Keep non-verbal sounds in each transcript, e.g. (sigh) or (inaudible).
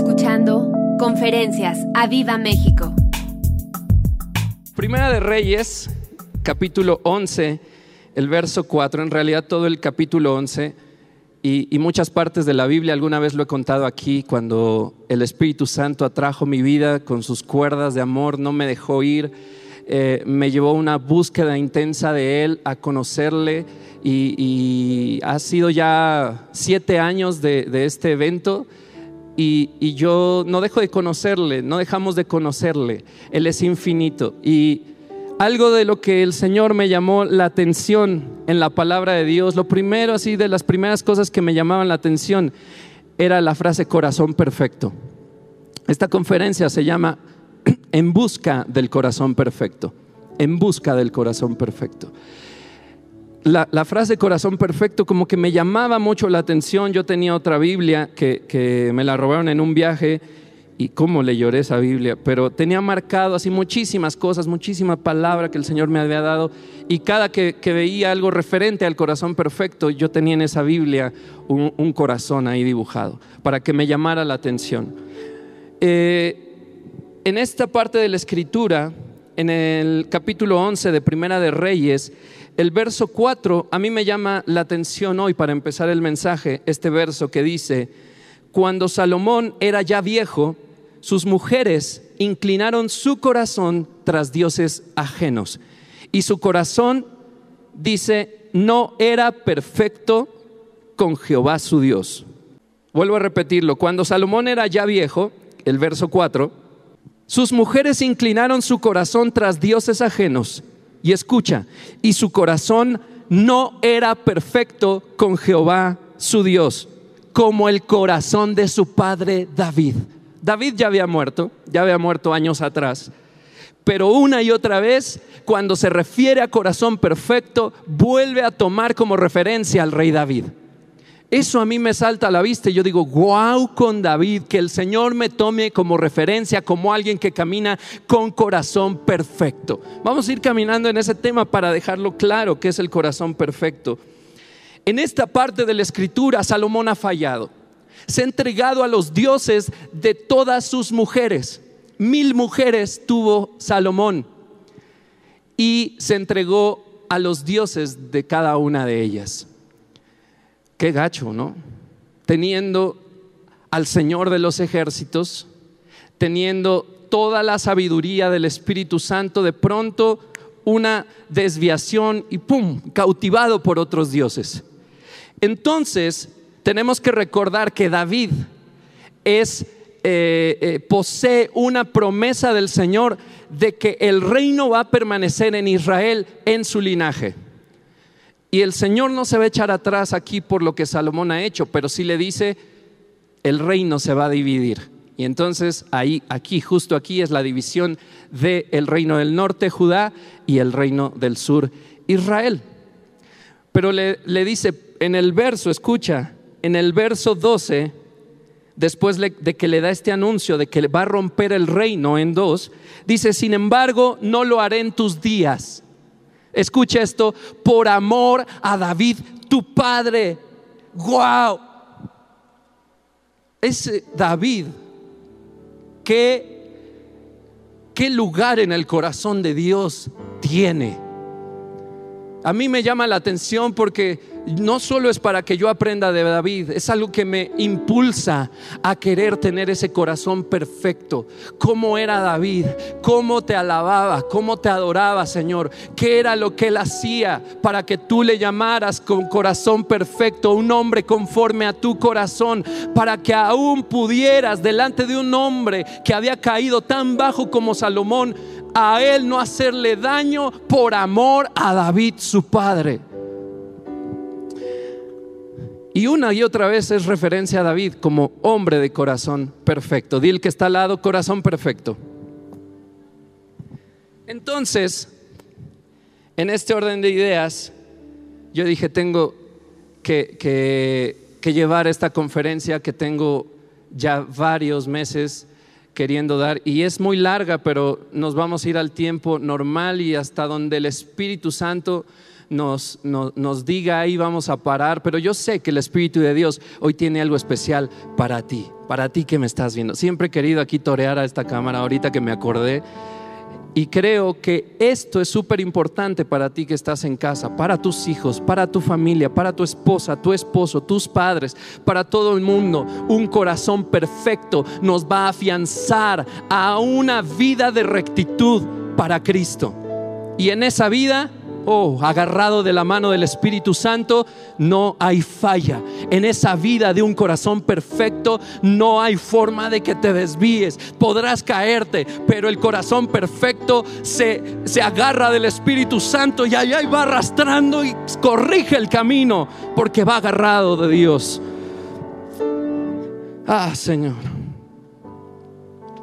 escuchando Conferencias a Viva México. Primera de Reyes, capítulo 11, el verso 4, en realidad todo el capítulo 11 y, y, muchas partes de la Biblia, alguna vez lo he contado aquí, cuando el Espíritu Santo atrajo mi vida con sus cuerdas de amor, no me dejó ir, eh, me llevó una búsqueda intensa de Él, a conocerle y, y ha sido ya siete años de, de este evento. Y, yo no dejo de conocerle, no dejamos de conocerle. Él es infinito. Y algo de lo que el Señor me llamó la atención en la palabra de Dios, lo primero, así de las primeras cosas que me llamaban la atención, era la frase corazón perfecto. Esta conferencia se llama (clears throat) En busca del corazón perfecto. En busca del corazón perfecto la, frase corazón perfecto como que me llamaba mucho la atención. Yo tenía otra Biblia que, que, me la robaron en un viaje y cómo le lloré esa Biblia, pero tenía marcado así muchísimas cosas, muchísima palabra que el Señor me había dado y cada que, que veía algo referente al corazón perfecto, yo tenía en esa Biblia un, un corazón ahí dibujado para que me llamara la atención. Eh, en esta parte de la escritura, en el capítulo 11 de Primera de Reyes, el verso 4 a mí me llama la atención hoy para empezar el mensaje, este verso que dice, cuando Salomón era ya viejo, sus mujeres inclinaron su corazón tras dioses ajenos. Y su corazón, dice, no era perfecto con Jehová su Dios. Vuelvo a repetirlo, cuando Salomón era ya viejo, el verso 4, sus mujeres inclinaron su corazón tras dioses ajenos y escucha, y su corazón no era perfecto con Jehová su Dios, como el corazón de su padre David. David ya había muerto, ya había muerto años atrás, pero una y otra vez, cuando se refiere a corazón perfecto, vuelve a tomar como referencia al rey David. Eso a mí me salta a la vista y yo digo, wow con David, que el Señor me tome como referencia, como alguien que camina con corazón perfecto. Vamos a ir caminando en ese tema para dejarlo claro qué es el corazón perfecto. En esta parte de la escritura, Salomón ha fallado. Se ha entregado a los dioses de todas sus mujeres. Mil mujeres tuvo Salomón y se entregó a los dioses de cada una de ellas. Qué gacho, ¿no? Teniendo al Señor de los ejércitos, teniendo toda la sabiduría del Espíritu Santo, de pronto una desviación y ¡pum! cautivado por otros dioses. Entonces, tenemos que recordar que David es, eh, eh, posee una promesa del Señor de que el reino va a permanecer en Israel en su linaje. Y el Señor no se va a echar atrás aquí por lo que Salomón ha hecho, pero sí le dice, el reino se va a dividir. Y entonces ahí, aquí, justo aquí es la división del el reino del norte, Judá, y el reino del sur, Israel. Pero le, le dice en el verso, escucha, en el verso 12, después de que le da este anuncio de que va a romper el reino en dos, dice, sin embargo, no lo haré en tus días Escucha esto, por amor a David, tu padre. ¡Wow! Ese David, ¿qué, qué lugar en el corazón de Dios tiene? A mí me llama la atención porque no solo es para que yo aprenda de David, es algo que me impulsa a querer tener ese corazón perfecto. ¿Cómo era David? ¿Cómo te alababa? ¿Cómo te adoraba, Señor? ¿Qué era lo que él hacía para que tú le llamaras con corazón perfecto, un hombre conforme a tu corazón, para que aún pudieras delante de un hombre que había caído tan bajo como Salomón, a él no hacerle daño por amor a David, su padre? Y una y otra vez es referencia a David como hombre de corazón perfecto. Dile que está al lado, corazón perfecto. Entonces, en este orden de ideas, yo dije, tengo que, que llevar esta conferencia que tengo ya varios meses queriendo dar. Y es muy larga, pero nos vamos a ir al tiempo normal y hasta donde el Espíritu Santo nos, nos, diga ahí vamos a parar, pero yo sé que el Espíritu de Dios hoy tiene algo especial para ti, para ti que me estás viendo. Siempre he querido aquí torear a esta cámara, ahorita que me acordé. Y creo que esto es súper importante para ti que estás en casa, para tus hijos, para tu familia, para tu esposa, tu esposo, tus padres, para todo el mundo. Un corazón perfecto nos va a afianzar a una vida de rectitud para Cristo. Y en esa vida oh, agarrado de la mano del Espíritu Santo, no hay falla. En esa vida de un corazón perfecto, no hay forma de que te desvíes. Podrás caerte, pero el corazón perfecto se, se agarra del Espíritu Santo y allá va arrastrando y corrige el camino, porque va agarrado de Dios. Ah, Señor.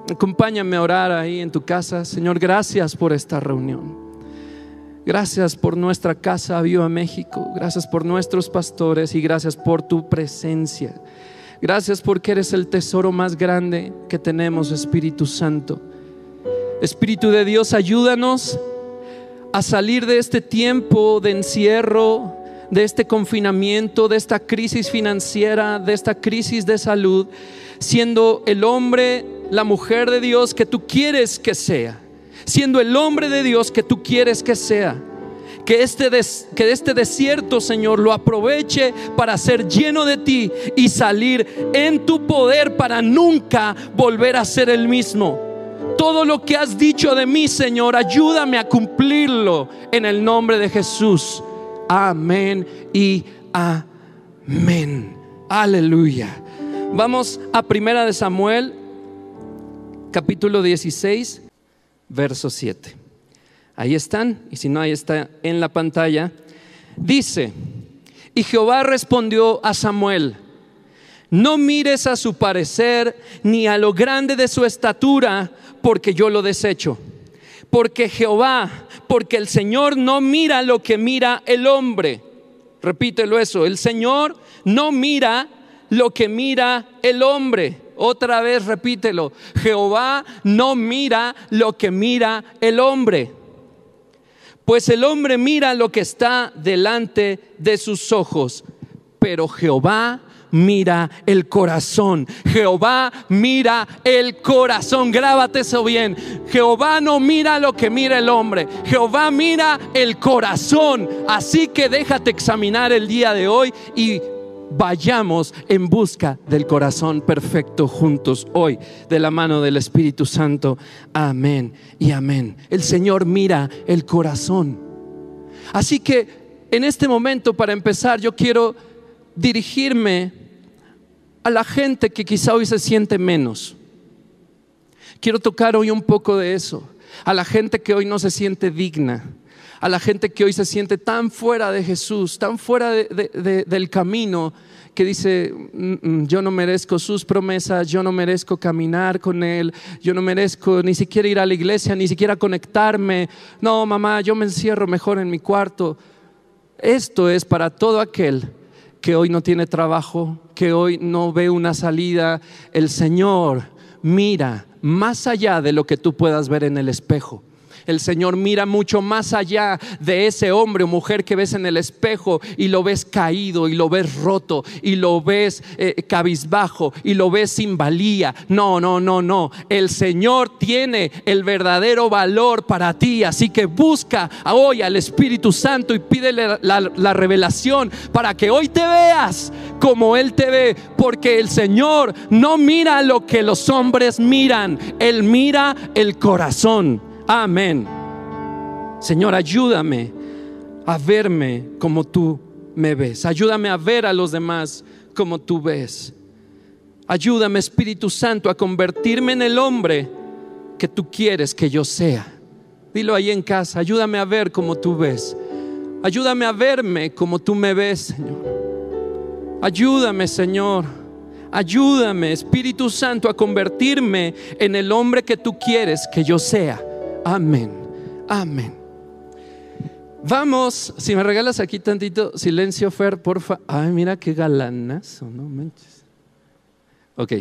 Acompáñame a orar ahí en tu casa. Señor, gracias por esta reunión. Gracias por nuestra casa Viva México. Gracias por nuestros pastores y gracias por tu presencia. Gracias porque eres el tesoro más grande que tenemos, Espíritu Santo. Espíritu de Dios, ayúdanos a salir de este tiempo de encierro, de este confinamiento, de esta crisis financiera, de esta crisis de salud, siendo el hombre, la mujer de Dios que tú quieres que sea siendo el hombre de Dios que tú quieres que sea. Que este, que este desierto, Señor, lo aproveche para ser lleno de ti y salir en tu poder para nunca volver a ser el mismo. Todo lo que has dicho de mí, Señor, ayúdame a cumplirlo en el nombre de Jesús. Amén y amén. Aleluya. Vamos a Primera de Samuel, capítulo 16 verso 7. Ahí están, y si no, ahí está en la pantalla. Dice, y Jehová respondió a Samuel, no mires a su parecer ni a lo grande de su estatura, porque yo lo desecho. Porque Jehová, porque el Señor no mira lo que mira el hombre. Repítelo eso, el Señor no mira lo que mira el hombre otra vez repítelo. Jehová no mira lo que mira el hombre. Pues el hombre mira lo que está delante de sus ojos. Pero Jehová mira el corazón. Jehová mira el corazón. Grábate eso bien. Jehová no mira lo que mira el hombre. Jehová mira el corazón. Así que déjate examinar el día de hoy y vayamos en busca del corazón perfecto juntos hoy, de la mano del Espíritu Santo. Amén y amén. El Señor mira el corazón. Así que en este momento, para empezar, yo quiero dirigirme a la gente que quizá hoy se siente menos. Quiero tocar hoy un poco de eso. A la gente que hoy no se siente digna a la gente que hoy se siente tan fuera de Jesús, tan fuera del camino, que dice, mm, mm, yo no merezco sus promesas, yo no merezco caminar con Él, yo no merezco ni siquiera ir a la iglesia, ni siquiera conectarme. No, mamá, yo me encierro mejor en mi cuarto. Esto es para todo aquel que hoy no tiene trabajo, que hoy no ve una salida. El Señor mira más allá de lo que tú puedas ver en el espejo. El Señor mira mucho más allá de ese hombre o mujer que ves en el espejo y lo ves caído y lo ves roto y lo ves eh, cabizbajo y lo ves sin valía. No, no, no, no. El Señor tiene el verdadero valor para ti. Así que busca hoy al Espíritu Santo y pídele la, la revelación para que hoy te veas como Él te ve. Porque el Señor no mira lo que los hombres miran. Él mira el corazón. Amén. Señor, ayúdame a verme como tú me ves. Ayúdame a ver a los demás como tú ves. Ayúdame, Espíritu Santo, a convertirme en el hombre que tú quieres que yo sea. Dilo ahí en casa, ayúdame a ver como tú ves. Ayúdame a verme como tú me ves, Señor. Ayúdame, Señor. Ayúdame, Espíritu Santo, a convertirme en el hombre que tú quieres que yo sea. Amén. Amén. Vamos, si me regalas aquí tantito silencio, Fer, porfa. Ay, mira qué galanazo, no manches. Ok,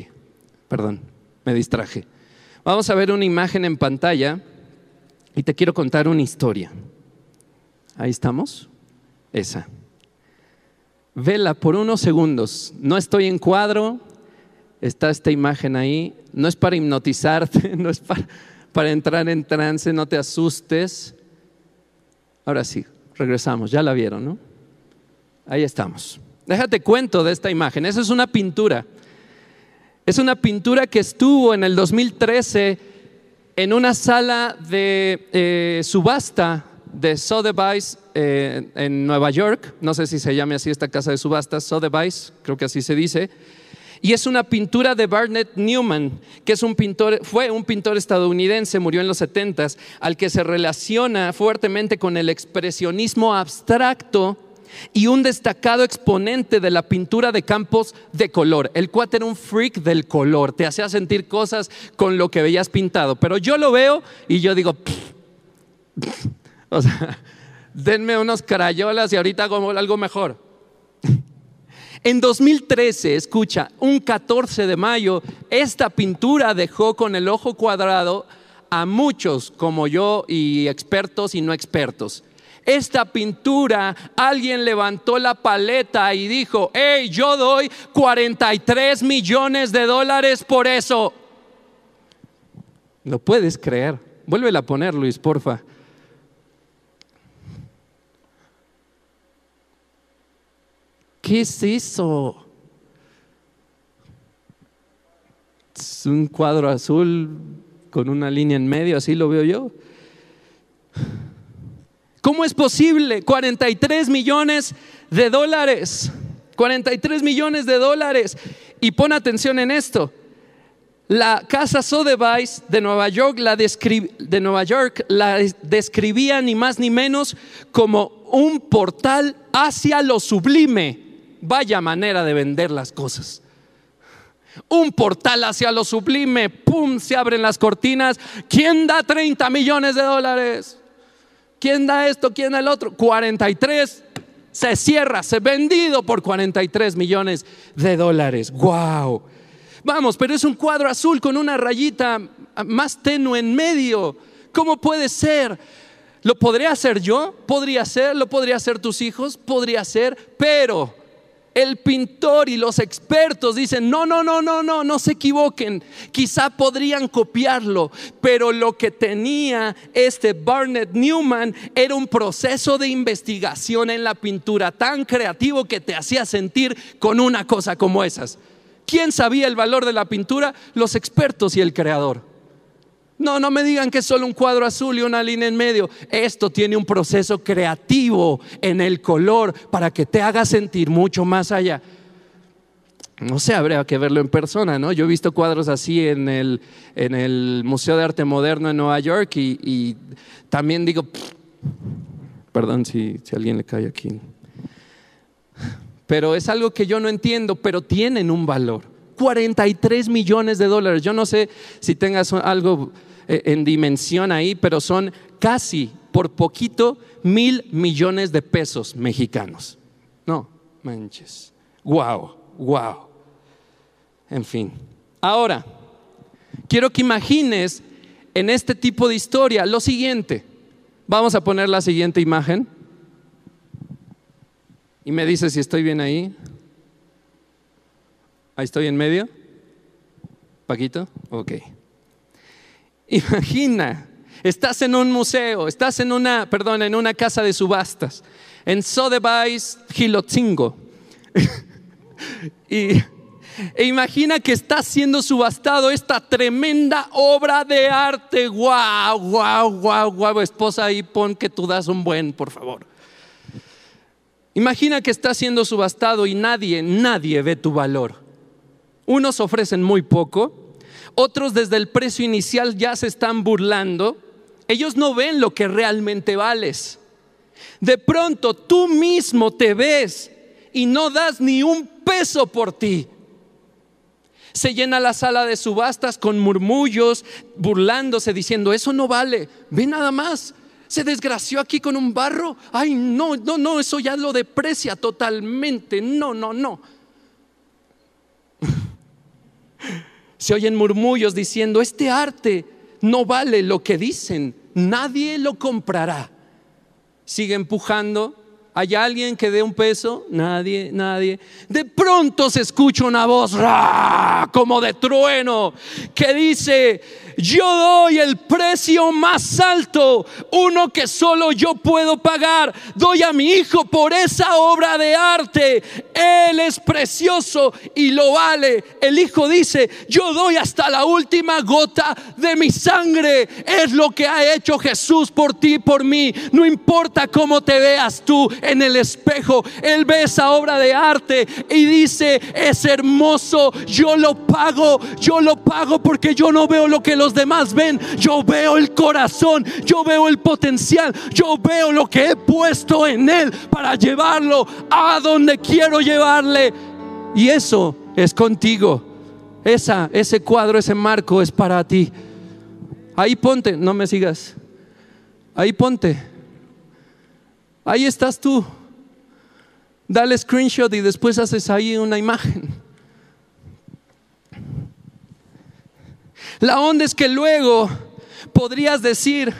perdón, me distraje. Vamos a ver una imagen en pantalla y te quiero contar una historia. Ahí estamos. esa. Vela por unos segundos. No estoy en cuadro, está esta imagen ahí. No es para hipnotizarte, (laughs) no es para, para entrar en trance, no te asustes. Ahora sí, regresamos, ya la vieron, ¿no? Ahí estamos. Déjate cuento de esta imagen. Esa es una pintura. Es una pintura que estuvo en el 2013 en una sala de eh, subasta de Sotheby's eh, en Nueva York. No sé si se llame así esta casa de subastas, Sotheby's, creo que así se dice. Y es una pintura de Barnett Newman, que es un pintor, fue un pintor estadounidense, murió en los 70 al que se relaciona fuertemente con el expresionismo abstracto y un destacado exponente de la pintura de campos de color. El cuate era un freak del color, te hacía sentir cosas con lo que veías pintado. Pero yo lo veo y yo digo, o sea, (laughs) denme unos carayolas y ahorita hago algo mejor. En 2013, escucha, un 14 de mayo, esta pintura dejó con el ojo cuadrado a muchos como yo y expertos y no expertos esta pintura, alguien levantó la paleta y dijo, hey, yo doy 43 millones de dólares por eso. No puedes creer. Vuélvela a poner, Luis, porfa. ¿Qué es eso? Es un cuadro azul con una línea en medio, así lo veo yo. ¿Cómo es posible? 43 millones de dólares. 43 millones de dólares. Y pon atención en esto. La casa Sotheby's de Nueva York la, de Nueva York la describía ni más ni menos como un portal hacia lo sublime. Vaya manera de vender las cosas. Un portal hacia lo sublime. ¡Pum! Se abren las cortinas. ¿Quién da 30 millones de dólares? ¿Quién da esto? ¿Quién da el otro? 43 se cierra, se vendido por 43 millones de dólares. ¡Wow! Vamos, pero es un cuadro azul con una rayita más tenue en medio. ¿Cómo puede ser? ¿Lo podría hacer yo? ¿Podría ser? ¿Lo podría hacer tus hijos? Podría ser, pero el pintor y los expertos dicen, no, no, no, no, no, no se equivoquen. Quizá podrían copiarlo, pero lo que tenía este Barnett Newman era un proceso de investigación en la pintura tan creativo que te hacía sentir con una cosa como esas. ¿Quién sabía el valor de la pintura? Los expertos y el creador. No, no me digan que es solo un cuadro azul y una línea en medio. Esto tiene un proceso creativo en el color para que te haga sentir mucho más allá. No sé, habría que verlo en persona, ¿no? Yo he visto cuadros así en el, en el Museo de Arte Moderno en Nueva York y, también digo, perdón si, si alguien le cae aquí. Pero es algo que yo no entiendo, pero tienen un valor. 43 millones de dólares. Yo no sé si tengas algo en dimensión ahí, pero son casi por poquito mil millones de pesos mexicanos. No, manches. Wow, wow. En fin. Ahora, quiero que imagines en este tipo de historia lo siguiente. Vamos a poner la siguiente imagen. Y me dice si estoy bien ahí. Ahí estoy en medio. Paquito, ok. Imagina, estás en un museo, estás en una, perdón, en una casa de subastas, en Sotheby's Gilotzingo. (laughs) y e imagina que está siendo subastado esta tremenda obra de arte. Guau, guau, guau, guau. Esposa, ahí pon que tú das un buen, por favor. Imagina que está siendo subastado y nadie, nadie ve tu valor. Unos ofrecen muy poco otros desde el precio inicial ya se están burlando. Ellos no ven lo que realmente vales. De pronto tú mismo te ves y no das ni un peso por ti. Se llena la sala de subastas con murmullos, burlándose, diciendo, eso no vale, ve nada más. Se desgració aquí con un barro. Ay, no, no, no, eso ya lo deprecia totalmente. No, no, no. (laughs) Se oyen murmullos diciendo, este arte no vale lo que dicen, nadie lo comprará. Sigue empujando ¿Hay alguien que dé un peso? Nadie, nadie. De pronto se escucha una voz ¡ra! como de trueno que dice, yo doy el precio más alto, uno que solo yo puedo pagar. Doy a mi hijo por esa obra de arte. Él es precioso y lo vale. El hijo dice, yo doy hasta la última gota de mi sangre. Es lo que ha hecho Jesús por ti y por mí. No importa cómo te veas tú en el espejo. Él ve esa obra de arte y dice, es hermoso. Yo lo pago. Yo lo pago porque yo no veo lo que los demás ven. Yo veo el corazón, yo veo el potencial, yo veo lo que he puesto en él para llevarlo a donde quiero llevarle. Y eso es contigo. Esa, ese cuadro, ese marco es para ti. Ahí ponte, no me sigas. Ahí ponte. Ahí estás tú. Dale screenshot y después haces ahí una imagen. La onda es que luego podrías decir,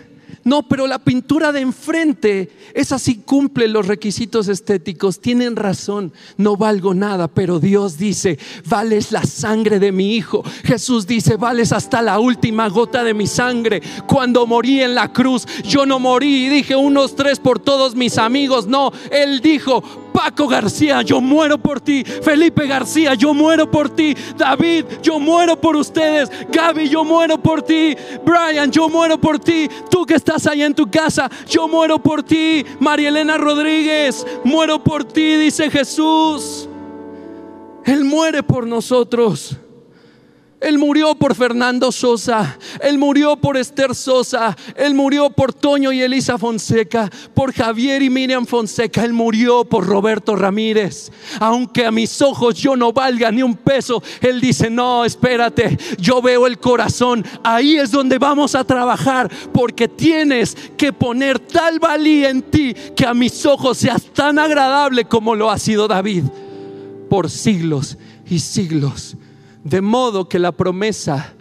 no, pero la pintura de enfrente, esa sí cumple los requisitos estéticos. Tienen razón, no valgo nada, pero Dios dice, vales la sangre de mi hijo. Jesús dice, vales hasta la última gota de mi sangre. Cuando morí en la cruz, yo no morí y dije unos tres por todos mis amigos. No, Él dijo, Paco García, yo muero por ti. Felipe García, yo muero por ti. David, yo muero por ustedes. Gaby, yo muero por ti. Brian, yo muero por ti. Tú que estás allá en tu casa, yo muero por ti. María Elena Rodríguez, muero por ti, dice Jesús. Él muere por nosotros. Él murió por Fernando Sosa, Él murió por Esther Sosa, Él murió por Toño y Elisa Fonseca, por Javier y Miriam Fonseca, Él murió por Roberto Ramírez. Aunque a mis ojos yo no valga ni un peso, Él dice, no, espérate, yo veo el corazón, ahí es donde vamos a trabajar, porque tienes que poner tal valía en ti que a mis ojos seas tan agradable como lo ha sido David por siglos y siglos. De modo que la promesa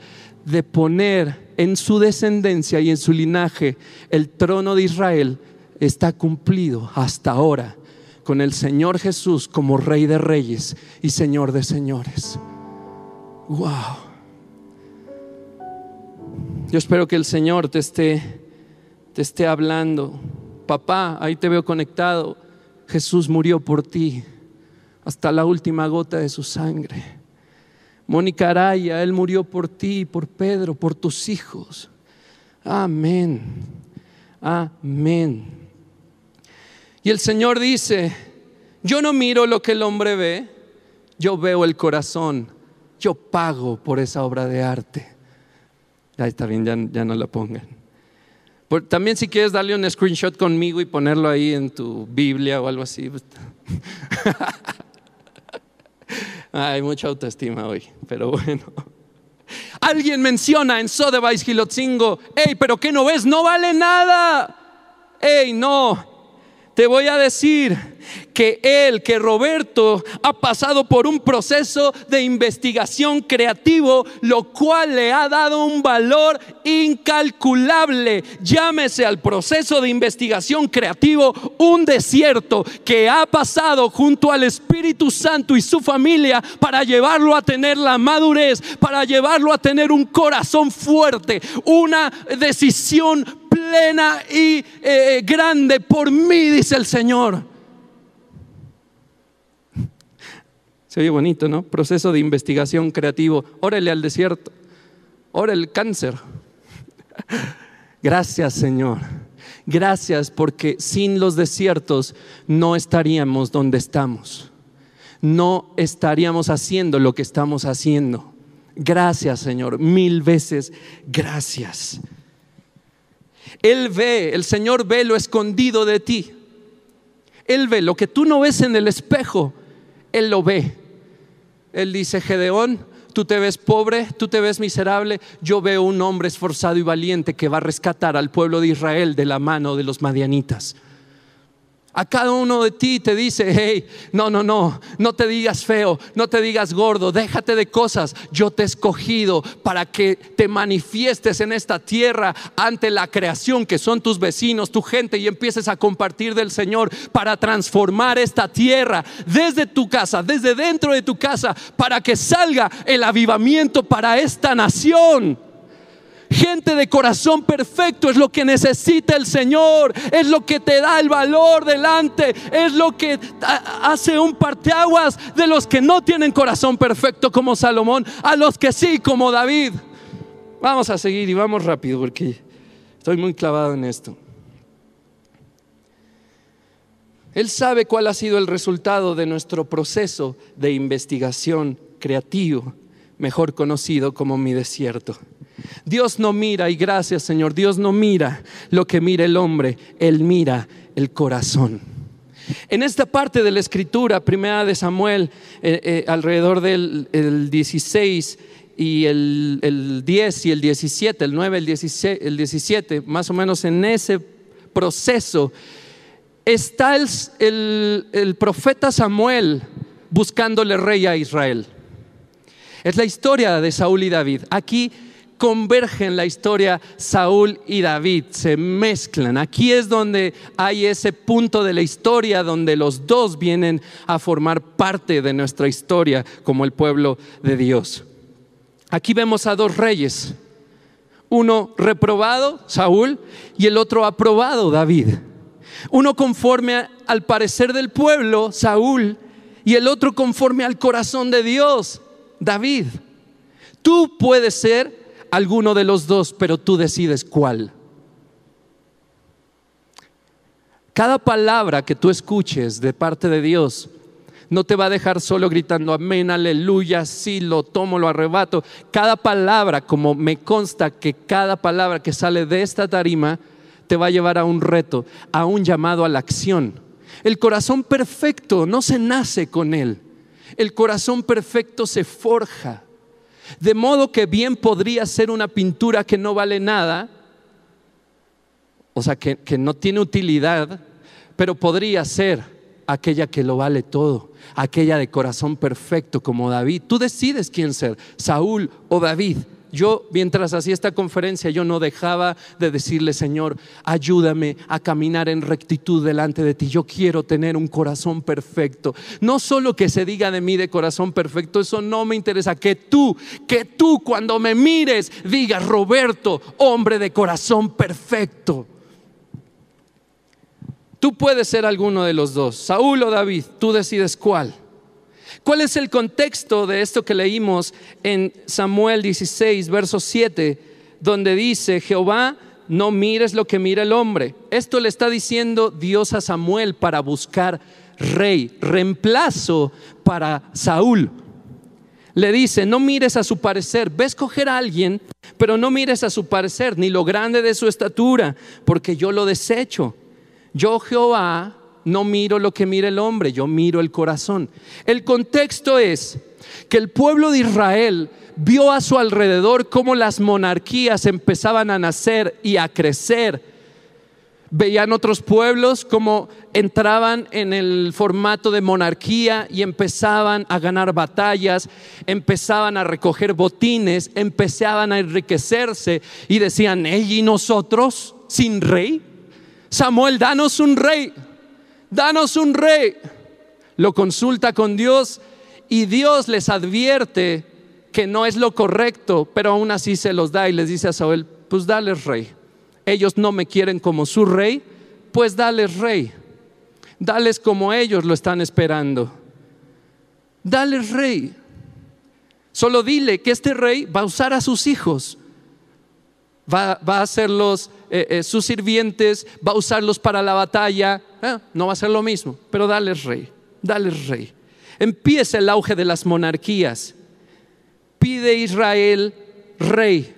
de poner en su descendencia y en su linaje el trono de Israel está cumplido hasta ahora con el Señor Jesús como Rey de Reyes y Señor de Señores. Wow. Yo espero que el Señor te esté, te esté hablando. Papá, ahí te veo conectado. Jesús murió por ti hasta la última gota de su sangre. Mónica Araya, Él murió por ti, por Pedro, por tus hijos. Amén. Amén. Y el Señor dice, yo no miro lo que el hombre ve, yo veo el corazón, yo pago por esa obra de arte. Ya está bien, ya, ya no la pongan. también si quieres darle un screenshot conmigo y ponerlo ahí en tu Biblia o algo así. (laughs) Hay mucha autoestima hoy, pero bueno. Alguien menciona en Sotheby's Gilotzingo, hey, pero ¿qué no ves? No vale nada. Hey, no. Te voy a decir, que él, que Roberto, ha pasado por un proceso de investigación creativo, lo cual le ha dado un valor incalculable. Llámese al proceso de investigación creativo un desierto que ha pasado junto al Espíritu Santo y su familia para llevarlo a tener la madurez, para llevarlo a tener un corazón fuerte, una decisión plena y eh, grande por mí, dice el Señor. Se oye bonito, ¿no? Proceso de investigación creativo. Órale al desierto. Órale el cáncer. Gracias, Señor. Gracias porque sin los desiertos no estaríamos donde estamos. No estaríamos haciendo lo que estamos haciendo. Gracias, Señor. Mil veces gracias. Él ve, el Señor ve lo escondido de ti. Él ve lo que tú no ves en el espejo. Él lo ve. Él dice, Gedeón, tú te ves pobre, tú te ves miserable, yo veo un hombre esforzado y valiente que va a rescatar al pueblo de Israel de la mano de los madianitas. A cada uno de ti te dice, hey, no, no, no, no te digas feo, no te digas gordo, déjate de cosas. Yo te he escogido para que te manifiestes en esta tierra ante la creación que son tus vecinos, tu gente y empieces a compartir del Señor para transformar esta tierra desde tu casa, desde dentro de tu casa, para que salga el avivamiento para esta nación. Gente de corazón perfecto es lo que necesita el Señor, es lo que te da el valor delante, es lo que hace un parteaguas de los que no tienen corazón perfecto como Salomón, a los que sí como David. Vamos a seguir y vamos rápido porque estoy muy clavado en esto. Él sabe cuál ha sido el resultado de nuestro proceso de investigación creativo, mejor conocido como mi desierto. Dios no mira, y gracias Señor, Dios no mira lo que mira el hombre, Él mira el corazón. En esta parte de la escritura, primera de Samuel, eh, eh, alrededor del 16 y el, 10 y el 17, el 9, el 17, el 17, más o menos en ese proceso, está el, el profeta Samuel buscándole rey a Israel. Es la historia de Saúl y David. Aquí convergen la historia Saúl y David, se mezclan. Aquí es donde hay ese punto de la historia donde los dos vienen a formar parte de nuestra historia como el pueblo de Dios. Aquí vemos a dos reyes, uno reprobado, Saúl, y el otro aprobado, David. Uno conforme al parecer del pueblo, Saúl, y el otro conforme al corazón de Dios, David. Tú puedes ser alguno de los dos, pero tú decides cuál. Cada palabra que tú escuches de parte de Dios no te va a dejar solo gritando amén, aleluya, sí, lo tomo, lo arrebato. Cada palabra, como me consta que cada palabra que sale de esta tarima, te va a llevar a un reto, a un llamado a la acción. El corazón perfecto no se nace con él. El corazón perfecto se forja. De modo que bien podría ser una pintura que no vale nada, o sea, que, no tiene utilidad, pero podría ser aquella que lo vale todo, aquella de corazón perfecto como David. Tú decides quién ser, Saúl o David. Yo, mientras hacía esta conferencia, yo no dejaba de decirle, Señor, ayúdame a caminar en rectitud delante de ti. Yo quiero tener un corazón perfecto. No solo que se diga de mí de corazón perfecto, eso no me interesa. Que tú, que tú cuando me mires digas, Roberto, hombre de corazón perfecto. Tú puedes ser alguno de los dos, Saúl o David, tú decides cuál. ¿Cuál es el contexto de esto que leímos en Samuel 16, verso 7, donde dice, Jehová, no mires lo que mira el hombre? Esto le está diciendo Dios a Samuel para buscar rey, reemplazo para Saúl. Le dice, no mires a su parecer, ve a escoger a alguien, pero no mires a su parecer, ni lo grande de su estatura, porque yo lo desecho. Yo Jehová no miro lo que mira el hombre, yo miro el corazón. El contexto es que el pueblo de Israel vio a su alrededor cómo las monarquías empezaban a nacer y a crecer. Veían otros pueblos como entraban en el formato de monarquía y empezaban a ganar batallas, empezaban a recoger botines, empezaban a enriquecerse y decían, ¿y nosotros sin rey? Samuel, danos un rey danos un rey. Lo consulta con Dios y Dios les advierte que no es lo correcto, pero aún así se los da y les dice a Saúl, pues dales rey. Ellos no me quieren como su rey, pues dales rey. Dales como ellos lo están esperando. Dales rey. Solo dile que este rey va a usar a sus hijos, va, a hacerlos eh, eh, sus sirvientes, va a usarlos para la batalla, Ah, no va a ser lo mismo, pero dale rey, dale rey. Empieza el auge de las monarquías. Pide Israel rey.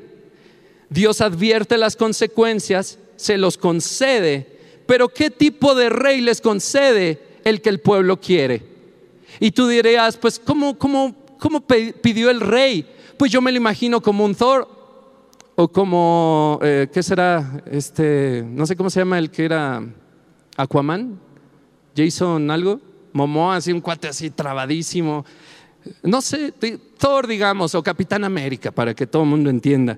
Dios advierte las consecuencias, se los concede. Pero ¿qué tipo de rey les concede el que el pueblo quiere? Y tú dirías, pues, ¿cómo, cómo, cómo pidió el rey? Pues yo me lo imagino como un Thor o como, eh, ¿qué será? Este, no sé cómo se llama el que era Aquaman, Jason algo, Momoa, así un cuate así trabadísimo. No sé, Thor, digamos, o Capitán América, para que todo el mundo entienda.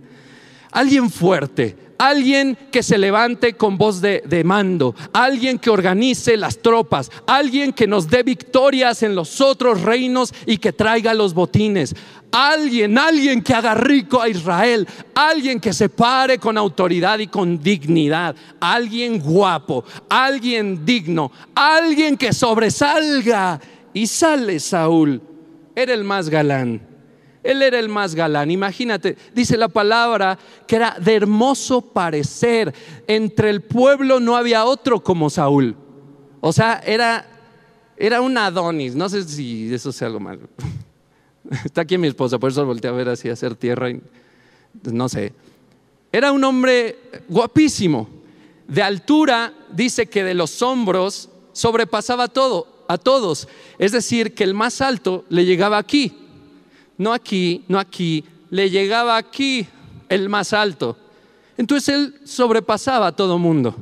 Alguien fuerte, alguien que se levante con voz de, de, mando, alguien que organice las tropas, alguien que nos dé victorias en los otros reinos y que traiga los botines, alguien, alguien que haga rico a Israel, alguien que se pare con autoridad y con dignidad, alguien guapo, alguien digno, alguien que sobresalga. Y sale Saúl, era el más galán él era el más galán. Imagínate, dice la palabra que era de hermoso parecer. Entre el pueblo no había otro como Saúl. O sea, era, era un Adonis. No sé si eso sea algo malo. (laughs) Está aquí mi esposa, por eso volteé a ver así, a hacer tierra. no sé. Era un hombre guapísimo. De altura, dice que de los hombros sobrepasaba todo, a todos. Es decir, que el más alto le llegaba aquí no aquí, no aquí, le llegaba aquí el más alto. Entonces él sobrepasaba a todo mundo.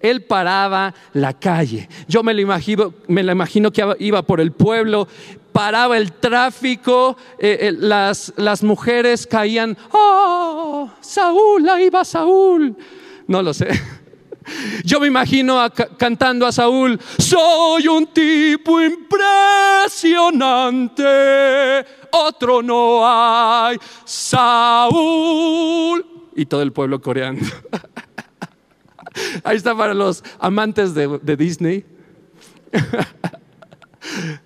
Él paraba la calle. Yo me lo imagino, me lo imagino que iba por el pueblo, paraba el tráfico, eh, eh, las, las, mujeres caían, ¡oh! Saúl, ahí va Saúl. No lo sé. (laughs) Yo me imagino cantando a Saúl, soy un tipo impresionante, otro no hay, Saúl. Y todo el pueblo coreano. (laughs) Ahí está para los amantes de, de Disney. (laughs)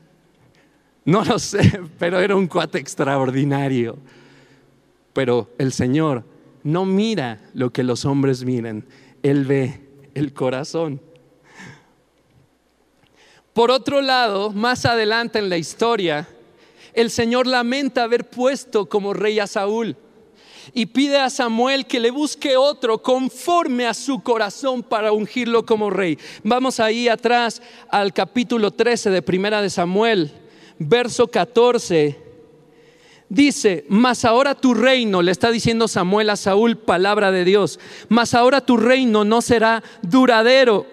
No lo sé, (laughs) pero era un cuate extraordinario. Pero el Señor no mira lo que los hombres miran, Él ve el corazón. Por otro lado, más adelante en la historia, el Señor lamenta haber puesto como rey a Saúl y pide a Samuel que le busque otro conforme a su corazón para ungirlo como rey. Vamos ahí atrás al capítulo 13 de Primera de Samuel, verso 14 Dice, mas ahora tu reino, le está diciendo Samuel a Saúl, palabra de Dios, mas ahora tu reino no será duradero.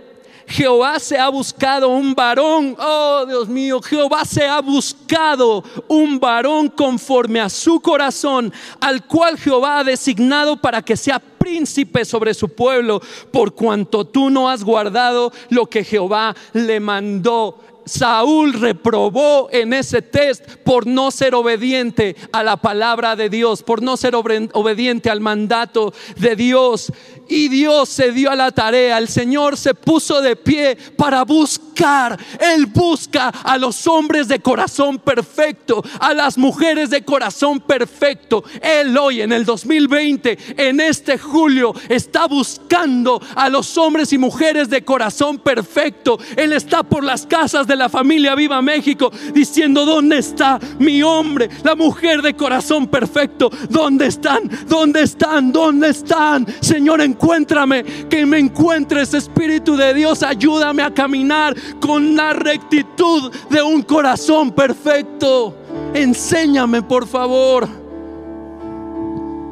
Jehová se ha buscado un varón, oh Dios mío, Jehová se ha buscado un varón conforme a su corazón, al cual Jehová ha designado para que sea príncipe sobre su pueblo, por cuanto tú no has guardado lo que Jehová le mandó. Saúl reprobó en ese test por no ser obediente a la palabra de Dios, por no ser obediente al mandato de Dios. Y Dios se dio a la tarea, el Señor se puso de pie para buscar. Él busca a los hombres de corazón perfecto, a las mujeres de corazón perfecto. Él hoy en el 2020, en este julio, está buscando a los hombres y mujeres de corazón perfecto. Él está por las casas de la familia Viva México diciendo, ¿dónde está mi hombre, la mujer de corazón perfecto? ¿Dónde están? ¿Dónde están? ¿Dónde están? Señor, encuéntrame, que me encuentres, Espíritu de Dios, ayúdame a caminar con la rectitud de un corazón perfecto. Enséñame, por favor.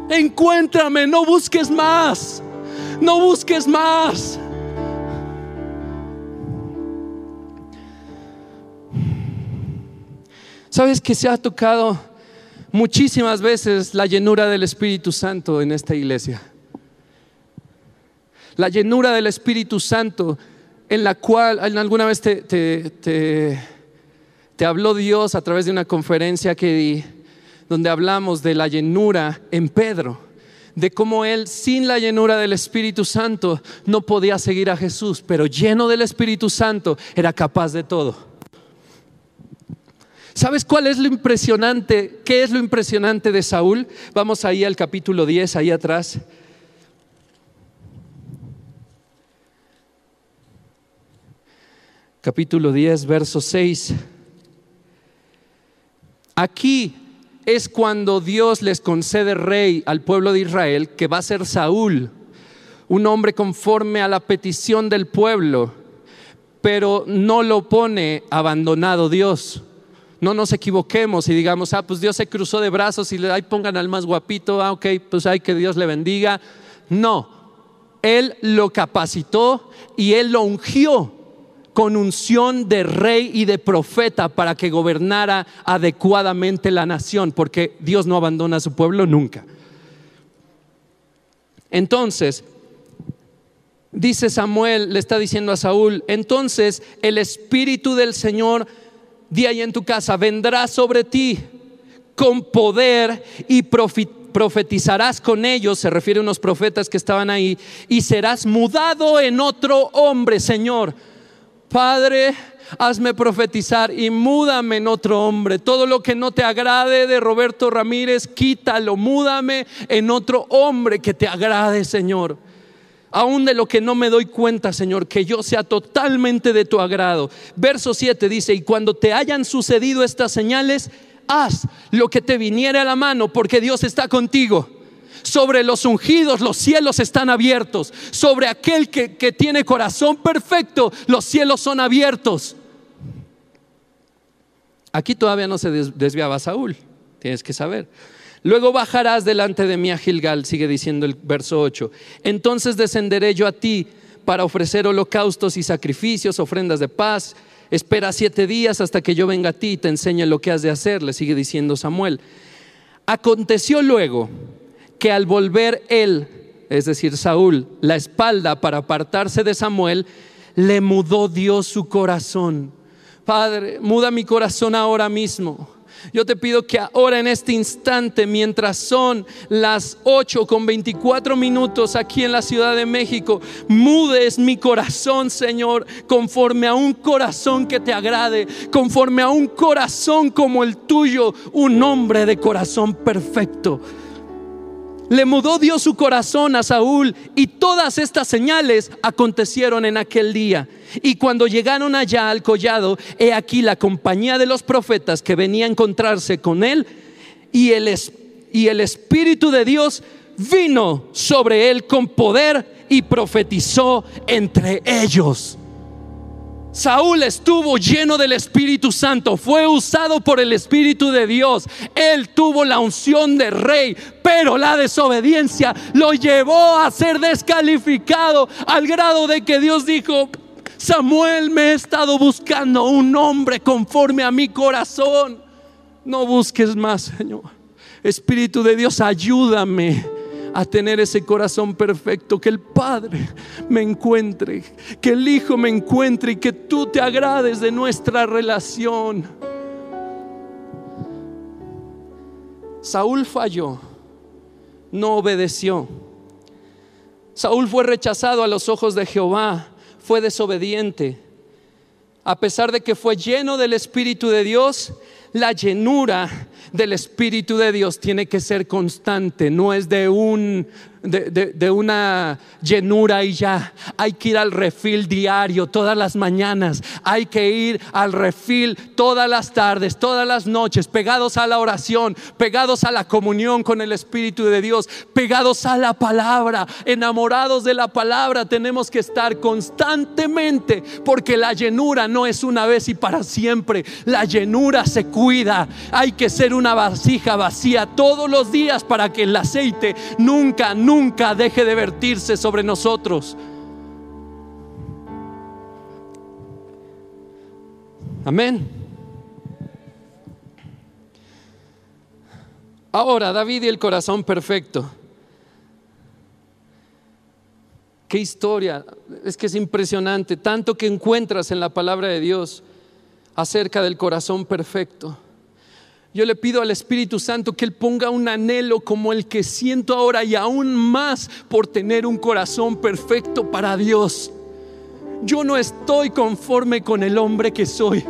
Encuéntrame, no busques más. No busques más. Sabes que se ha tocado muchísimas veces la llenura del Espíritu Santo en esta iglesia. La llenura del Espíritu Santo en la cual alguna vez te, te, habló Dios a través de una conferencia que di, donde hablamos de la llenura en Pedro, de cómo él sin la llenura del Espíritu Santo no podía seguir a Jesús, pero lleno del Espíritu Santo era capaz de todo. ¿Sabes cuál es lo impresionante? ¿Qué es lo impresionante de Saúl? Vamos ahí al capítulo 10, ahí atrás. Capítulo 10, verso 6. Aquí es cuando Dios les concede rey al pueblo de Israel, que va a ser Saúl, un hombre conforme a la petición del pueblo, pero no lo pone abandonado Dios no nos equivoquemos y digamos, ah, pues Dios se cruzó de brazos y le ahí pongan al más guapito, ah, ok, pues hay que Dios le bendiga. No, Él lo capacitó y Él lo ungió con unción de rey y de profeta para que gobernara adecuadamente la nación, porque Dios no abandona a su pueblo nunca. Entonces, dice Samuel, le está diciendo a Saúl, entonces el Espíritu del Señor, día y en tu casa, vendrá sobre ti con poder y profetizarás con ellos, se refiere a unos profetas que estaban ahí, y serás mudado en otro hombre, Señor. Padre, hazme profetizar y múdame en otro hombre. Todo lo que no te agrade de Roberto Ramírez, quítalo, múdame en otro hombre que te agrade, Señor. Aún de lo que no me doy cuenta, Señor, que yo sea totalmente de tu agrado. Verso 7 dice, y cuando te hayan sucedido estas señales, haz lo que te viniere a la mano, porque Dios está contigo. Sobre los ungidos los cielos están abiertos. Sobre aquel que, que tiene corazón perfecto, los cielos son abiertos. Aquí todavía no se desviaba Saúl, tienes que saber. Luego bajarás delante de mí a Gilgal, sigue diciendo el verso 8. Entonces descenderé yo a ti para ofrecer holocaustos y sacrificios, ofrendas de paz. Espera siete días hasta que yo venga a ti y te enseñe lo que has de hacer, le sigue diciendo Samuel. Aconteció luego que al volver él, es decir, Saúl, la espalda para apartarse de Samuel, le mudó Dios su corazón Padre, muda mi corazón ahora mismo. Yo te pido que ahora en este instante, mientras son las 8 con 24 minutos aquí en la Ciudad de México, mudes mi corazón, Señor, conforme a un corazón que te agrade, conforme a un corazón como el tuyo, un hombre de corazón perfecto. Le mudó Dios su corazón a Saúl y todas estas señales acontecieron en aquel día. Y cuando llegaron allá al collado, he aquí la compañía de los profetas que venía a encontrarse con él y el, y el Espíritu de Dios vino sobre él con poder y profetizó entre ellos. Saúl estuvo lleno del Espíritu Santo, fue usado por el Espíritu de Dios. Él tuvo la unción de rey, pero la desobediencia lo llevó a ser descalificado al grado de que Dios dijo, Samuel, me he estado buscando un hombre conforme a mi corazón. No busques más, Señor. Espíritu de Dios, ayúdame a tener ese corazón perfecto, que el Padre me encuentre, que el Hijo me encuentre y que tú te agrades de nuestra relación. Saúl falló, no obedeció. Saúl fue rechazado a los ojos de Jehová, fue desobediente. A pesar de que fue lleno del Espíritu de Dios, la llenura del Espíritu de Dios tiene que ser constante, no es de un de, una llenura y ya. Hay que ir al refil diario, todas las mañanas. Hay que ir al refil todas las tardes, todas las noches, pegados a la oración, pegados a la comunión con el Espíritu de Dios, pegados a la palabra, enamorados de la palabra. Tenemos que estar constantemente porque la llenura no es una vez y para siempre. La llenura se cuida. Hay que ser una vasija vacía todos los días para que el aceite nunca, nunca deje de vertirse sobre nosotros. Amén. Ahora, David y el corazón perfecto. Qué historia. Es que es impresionante. Tanto que encuentras en la palabra de Dios acerca del corazón perfecto. Yo le pido al Espíritu Santo que Él ponga un anhelo como el que siento ahora y aún más por tener un corazón perfecto para Dios. Yo no estoy conforme con el hombre que soy.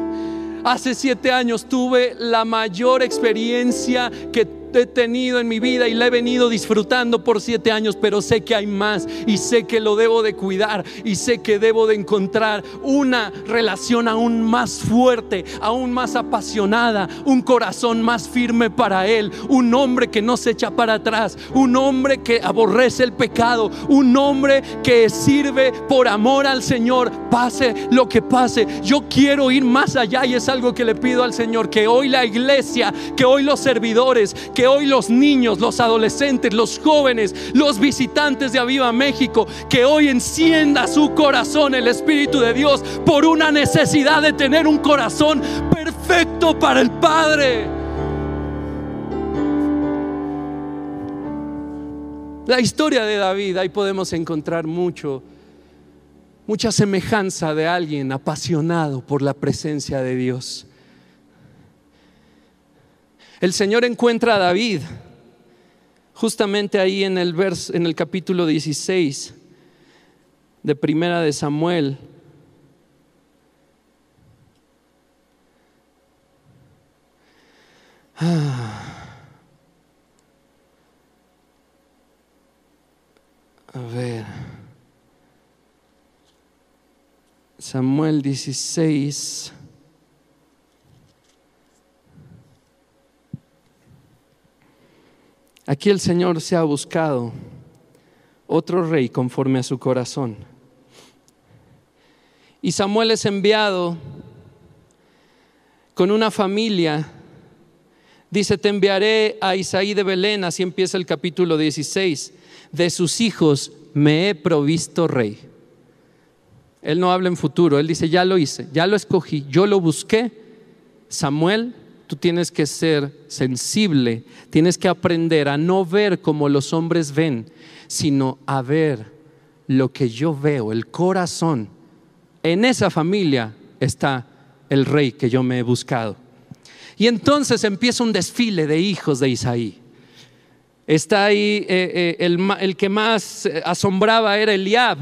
Hace siete años tuve la mayor experiencia que he tenido en mi vida y la he venido disfrutando por siete años, pero sé que hay más y sé que lo debo de cuidar y sé que debo de encontrar una relación aún más fuerte, aún más apasionada, un corazón más firme para Él, un hombre que no se echa para atrás, un hombre que aborrece el pecado, un hombre que sirve por amor al Señor, pase lo que pase. Yo quiero ir más allá y es algo que le pido al Señor, que hoy la iglesia, que hoy los servidores, que que hoy los niños, los adolescentes, los jóvenes, los visitantes de Aviva México, que hoy encienda su corazón el Espíritu de Dios por una necesidad de tener un corazón perfecto para el Padre. La historia de David, ahí podemos encontrar mucho, mucha semejanza de alguien apasionado por la presencia de Dios. El Señor encuentra a David justamente ahí en el, en el capítulo 16 de Primera de Samuel. Ah. A ver. Samuel 16. Aquí el Señor se ha buscado otro rey conforme a su corazón. Y Samuel es enviado con una familia. Dice, te enviaré a Isaí de Belén, así empieza el capítulo 16 de sus hijos me he provisto rey. Él no habla en futuro, él dice, ya lo hice, ya lo escogí, yo lo busqué. Samuel, tú tienes que ser sensible, tienes que aprender a no ver como los hombres ven, sino a ver lo que yo veo, el corazón. En esa familia está el rey que yo me he buscado. Y entonces empieza un desfile de hijos de Isaí. Está ahí eh, eh, el, que más eh, asombraba era Eliab.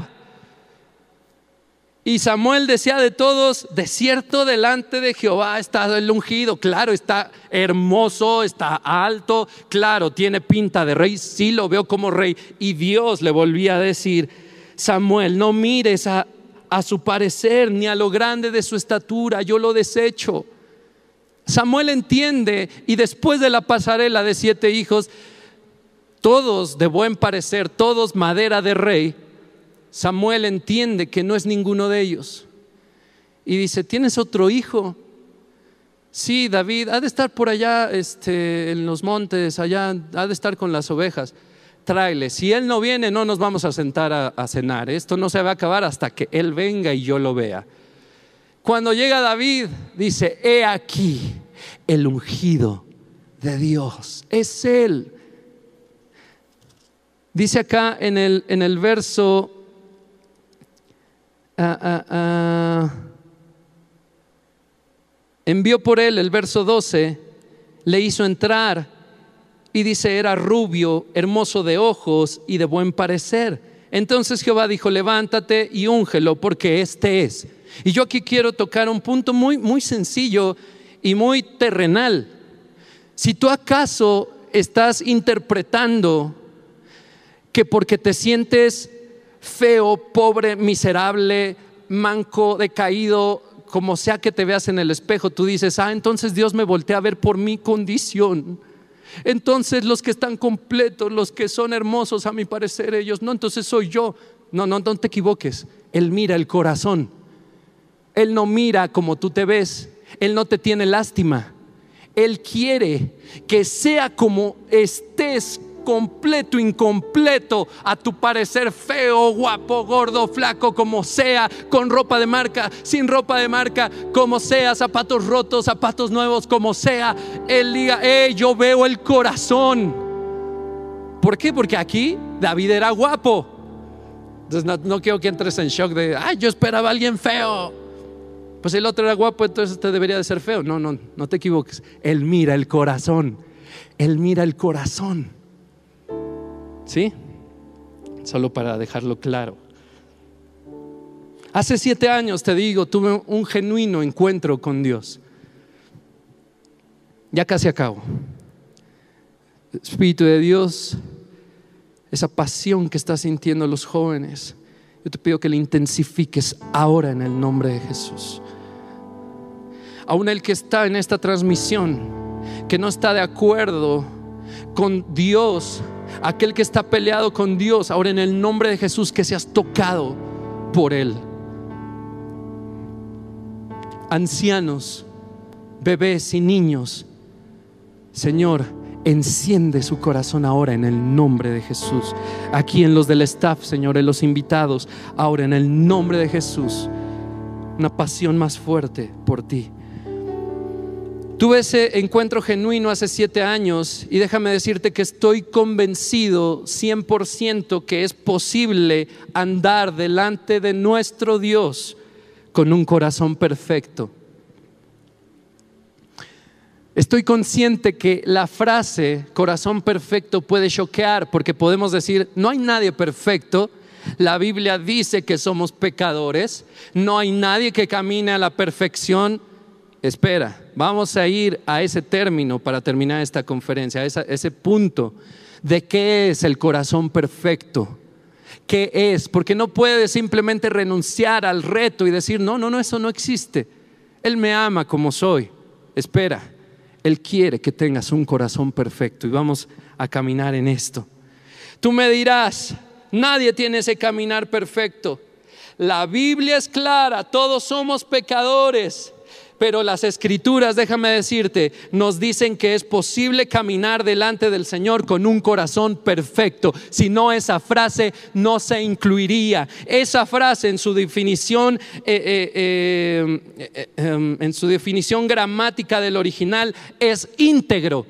Y Samuel decía de todos, de cierto delante de Jehová está el ungido. Claro, está hermoso, está alto, claro, tiene pinta de rey, sí lo veo como rey. Y Dios le volvía a decir, Samuel, no mires a, a su parecer ni a lo grande de su estatura, yo lo desecho. Samuel entiende y después de la pasarela de siete hijos, todos de buen parecer, todos madera de rey, Samuel entiende que no es ninguno de ellos. Y dice, ¿tienes otro hijo? Sí, David, ha de estar por allá este, en los montes, allá, ha de estar con las ovejas. Tráele, si él no viene, no nos vamos a sentar a, cenar. Esto no se va a acabar hasta que él venga y yo lo vea. Cuando llega David, dice, he aquí el ungido de Dios. Es él. Dice acá en el, en el verso... Ah, ah, ah, envió por él el verso 12, le hizo entrar y dice, era rubio, hermoso de ojos y de buen parecer. Entonces Jehová dijo, levántate y úngelo porque este es. Y yo aquí quiero tocar un punto muy, muy sencillo y muy terrenal. Si tú acaso estás interpretando que porque te sientes feo, pobre, miserable, manco, decaído, como sea que te veas en el espejo, tú dices, ah, entonces Dios me voltea a ver por mi condición. Entonces los que están completos, los que son hermosos, a mi parecer ellos, no, entonces soy yo. No, no, no te equivoques. Él mira el corazón. Él no mira como tú te ves. Él no te tiene lástima. Él quiere que sea como estés completo, incompleto, a tu parecer feo, guapo, gordo, flaco, como sea, con ropa de marca, sin ropa de marca, como sea, zapatos rotos, zapatos nuevos, como sea, Él diga, hey, yo veo el corazón. ¿Por qué? Porque aquí David era guapo. Entonces no, quiero que entres en shock de, ay, yo esperaba a alguien feo. Pues el otro era guapo, entonces te debería de ser feo. No, no, no te equivoques. Él mira el corazón. Él mira el corazón. ¿Sí? Solo para dejarlo claro. Hace siete años, te digo, tuve un genuino encuentro con Dios. Ya casi acabo. Espíritu de Dios, esa pasión que están sintiendo los jóvenes, yo te pido que la intensifiques ahora en el nombre de Jesús. Aún el que está en esta transmisión, que no está de acuerdo con Dios, aquel que está peleado con Dios, ahora en el nombre de Jesús, que seas tocado por Él. Ancianos, bebés y niños, Señor, Enciende su corazón ahora en el nombre de Jesús. Aquí en los del staff, Señor, en los invitados, ahora en el nombre de Jesús. Una pasión más fuerte por ti. Tuve ese encuentro genuino hace siete años y déjame decirte que estoy convencido 100% que es posible andar delante de nuestro Dios con un corazón perfecto. Estoy consciente que la frase corazón perfecto puede choquear porque podemos decir, no hay nadie perfecto. La Biblia dice que somos pecadores, no hay nadie que camine a la perfección. Espera, vamos a ir a ese término para terminar esta conferencia, a ese punto de qué es el corazón perfecto. ¿Qué es? Porque no puedes simplemente renunciar al reto y decir, no, no, no, eso no existe. Él me ama como soy. Espera, él quiere que tengas un corazón perfecto y vamos a caminar en esto. Tú me dirás, nadie tiene ese caminar perfecto. La Biblia es clara, todos somos pecadores. Pero las escrituras, déjame decirte, nos dicen que es posible caminar delante del Señor con un corazón perfecto. Si no, esa frase no se incluiría. Esa frase en su definición, eh, eh, eh, em, en su definición gramática del original es íntegro.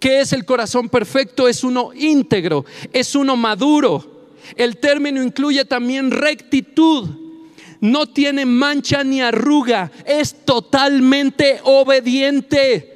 ¿Qué es el corazón perfecto? Es uno íntegro, es uno maduro. El término incluye también rectitud no tiene mancha ni arruga, es totalmente obediente.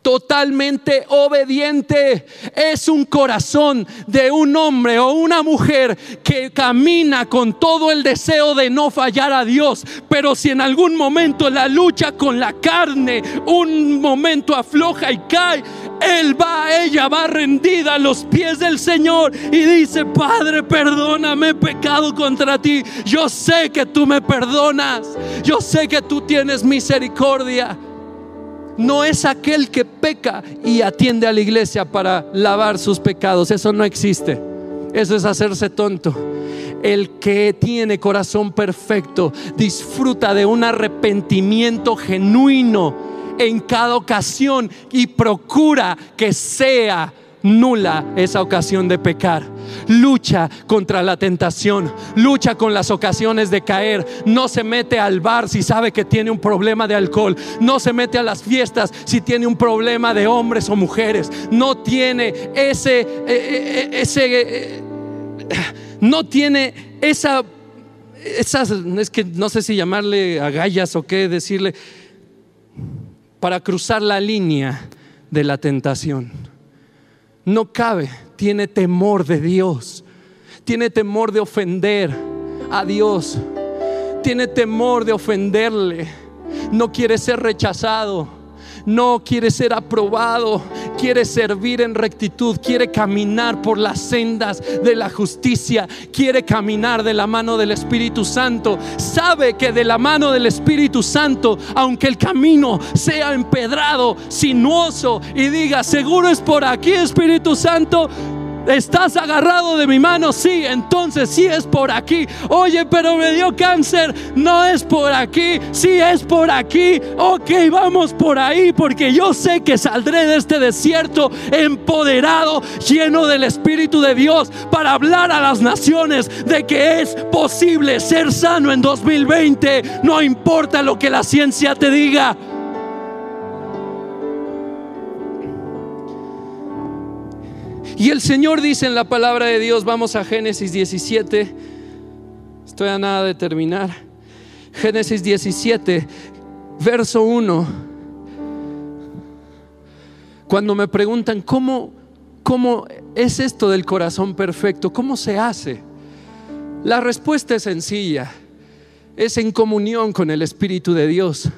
Totalmente obediente. Es un corazón de un hombre o una mujer que camina con todo el deseo de no fallar a Dios. Pero si en algún momento la lucha con la carne, un momento afloja y cae, él va, ella va rendida a los pies del Señor y dice, Padre, perdóname, pecado contra ti. Yo sé que tú me perdonas. Yo sé que tú tienes misericordia. No es aquel que peca y atiende a la iglesia para lavar sus pecados. Eso no existe. Eso es hacerse tonto. El que tiene corazón perfecto disfruta de un arrepentimiento genuino en cada ocasión y procura que sea nula esa ocasión de pecar. Lucha contra la tentación, lucha con las ocasiones de caer. No se mete al bar si sabe que tiene un problema de alcohol. No se mete a las fiestas si tiene un problema de hombres o mujeres. No tiene ese, eh, eh, ese, eh, no tiene esa, esas, es que no sé si llamarle agallas o qué decirle para cruzar la línea de la tentación. No cabe, tiene temor de Dios, tiene temor de ofender a Dios, tiene temor de ofenderle, no quiere ser rechazado no quiere ser aprobado, quiere servir en rectitud, quiere caminar por las sendas de la justicia, quiere caminar de la mano del Espíritu Santo. Sabe que de la mano del Espíritu Santo, aunque el camino sea empedrado, sinuoso y diga, seguro es por aquí Espíritu Santo, ¿Estás agarrado de mi mano? Sí, entonces sí es por aquí. Oye, pero me dio cáncer. No es por aquí, sí es por aquí. Ok, vamos por ahí porque yo sé que saldré de este desierto empoderado, lleno del Espíritu de Dios para hablar a las naciones de que es posible ser sano en 2020. No importa lo que la ciencia te diga. Y el Señor dice en la palabra de Dios, vamos a Génesis 17, estoy a nada de terminar. Génesis 17, verso 1. Cuando me preguntan cómo, cómo es esto del corazón perfecto, cómo se hace, la respuesta es sencilla, es en comunión con el Espíritu de Dios.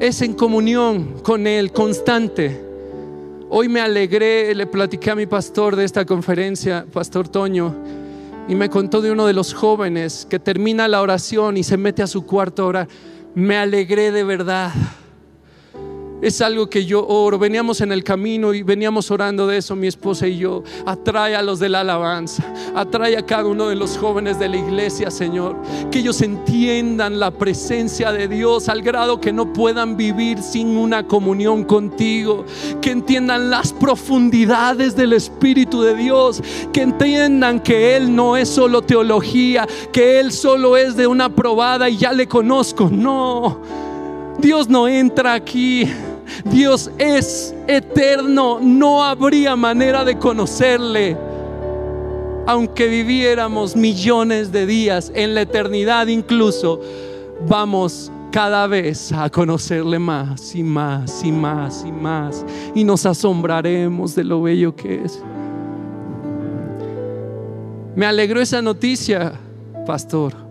Es en comunión con Él constante. Hoy me alegré, le platiqué a mi pastor de esta conferencia, Pastor Toño, y me contó de uno de los jóvenes que termina la oración y se mete a su cuarto a orar. Me alegré de verdad. Es algo que yo oro. Veníamos en el camino y veníamos orando de eso, mi esposa y yo. Atrae a los de la alabanza, atrae a cada uno de los jóvenes de la iglesia, Señor. Que ellos entiendan la presencia de Dios al grado que no puedan vivir sin una comunión contigo. Que entiendan las profundidades del Espíritu de Dios. Que entiendan que Él no es solo teología, que Él solo es de una probada y ya le conozco. No. Dios no entra aquí Dios es eterno, no habría manera de conocerle. Aunque viviéramos millones de días en la eternidad incluso, vamos cada vez a conocerle más y más y más y más. Y nos asombraremos de lo bello que es. Me alegró esa noticia, pastor.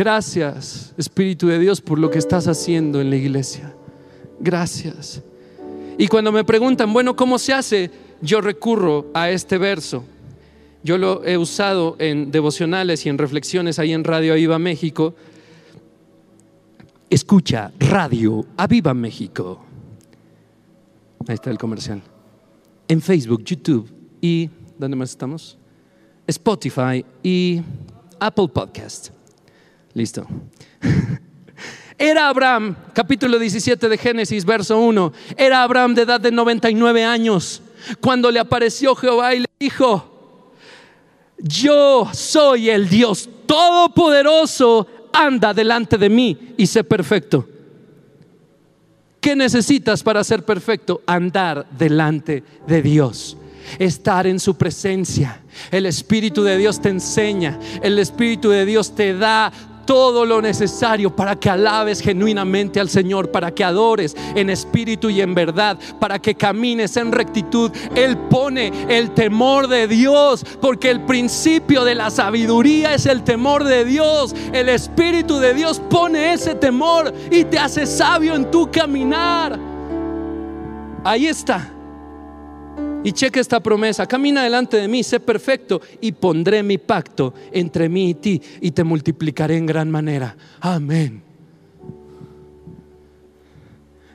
Gracias, Espíritu de Dios, por lo que estás haciendo en la iglesia. Gracias. Y cuando me preguntan, bueno, ¿cómo se hace? Yo recurro a este verso. Yo lo he usado en devocionales y en reflexiones ahí en Radio Aviva México. Escucha Radio Aviva México. Ahí está el comercial. En Facebook, YouTube y ¿dónde más estamos? Spotify y Apple Podcast. Listo. (laughs) Era Abraham, capítulo 17 de Génesis, verso 1. Era Abraham de edad de 99 años cuando le apareció Jehová y le dijo, yo soy el Dios todopoderoso, anda delante de mí y sé perfecto. ¿Qué necesitas para ser perfecto? Andar delante de Dios estar en su presencia. El Espíritu de Dios te enseña, el Espíritu de Dios te da todo lo necesario para que alabes genuinamente al Señor, para que adores en espíritu y en verdad, para que camines en rectitud. Él pone el temor de Dios, porque el principio de la sabiduría es el temor de Dios. El Espíritu de Dios pone ese temor y te hace sabio en tu caminar. Ahí está. Y cheque esta promesa, camina delante de mí, sé perfecto y pondré mi pacto entre mí y ti y te multiplicaré en gran manera. Amén.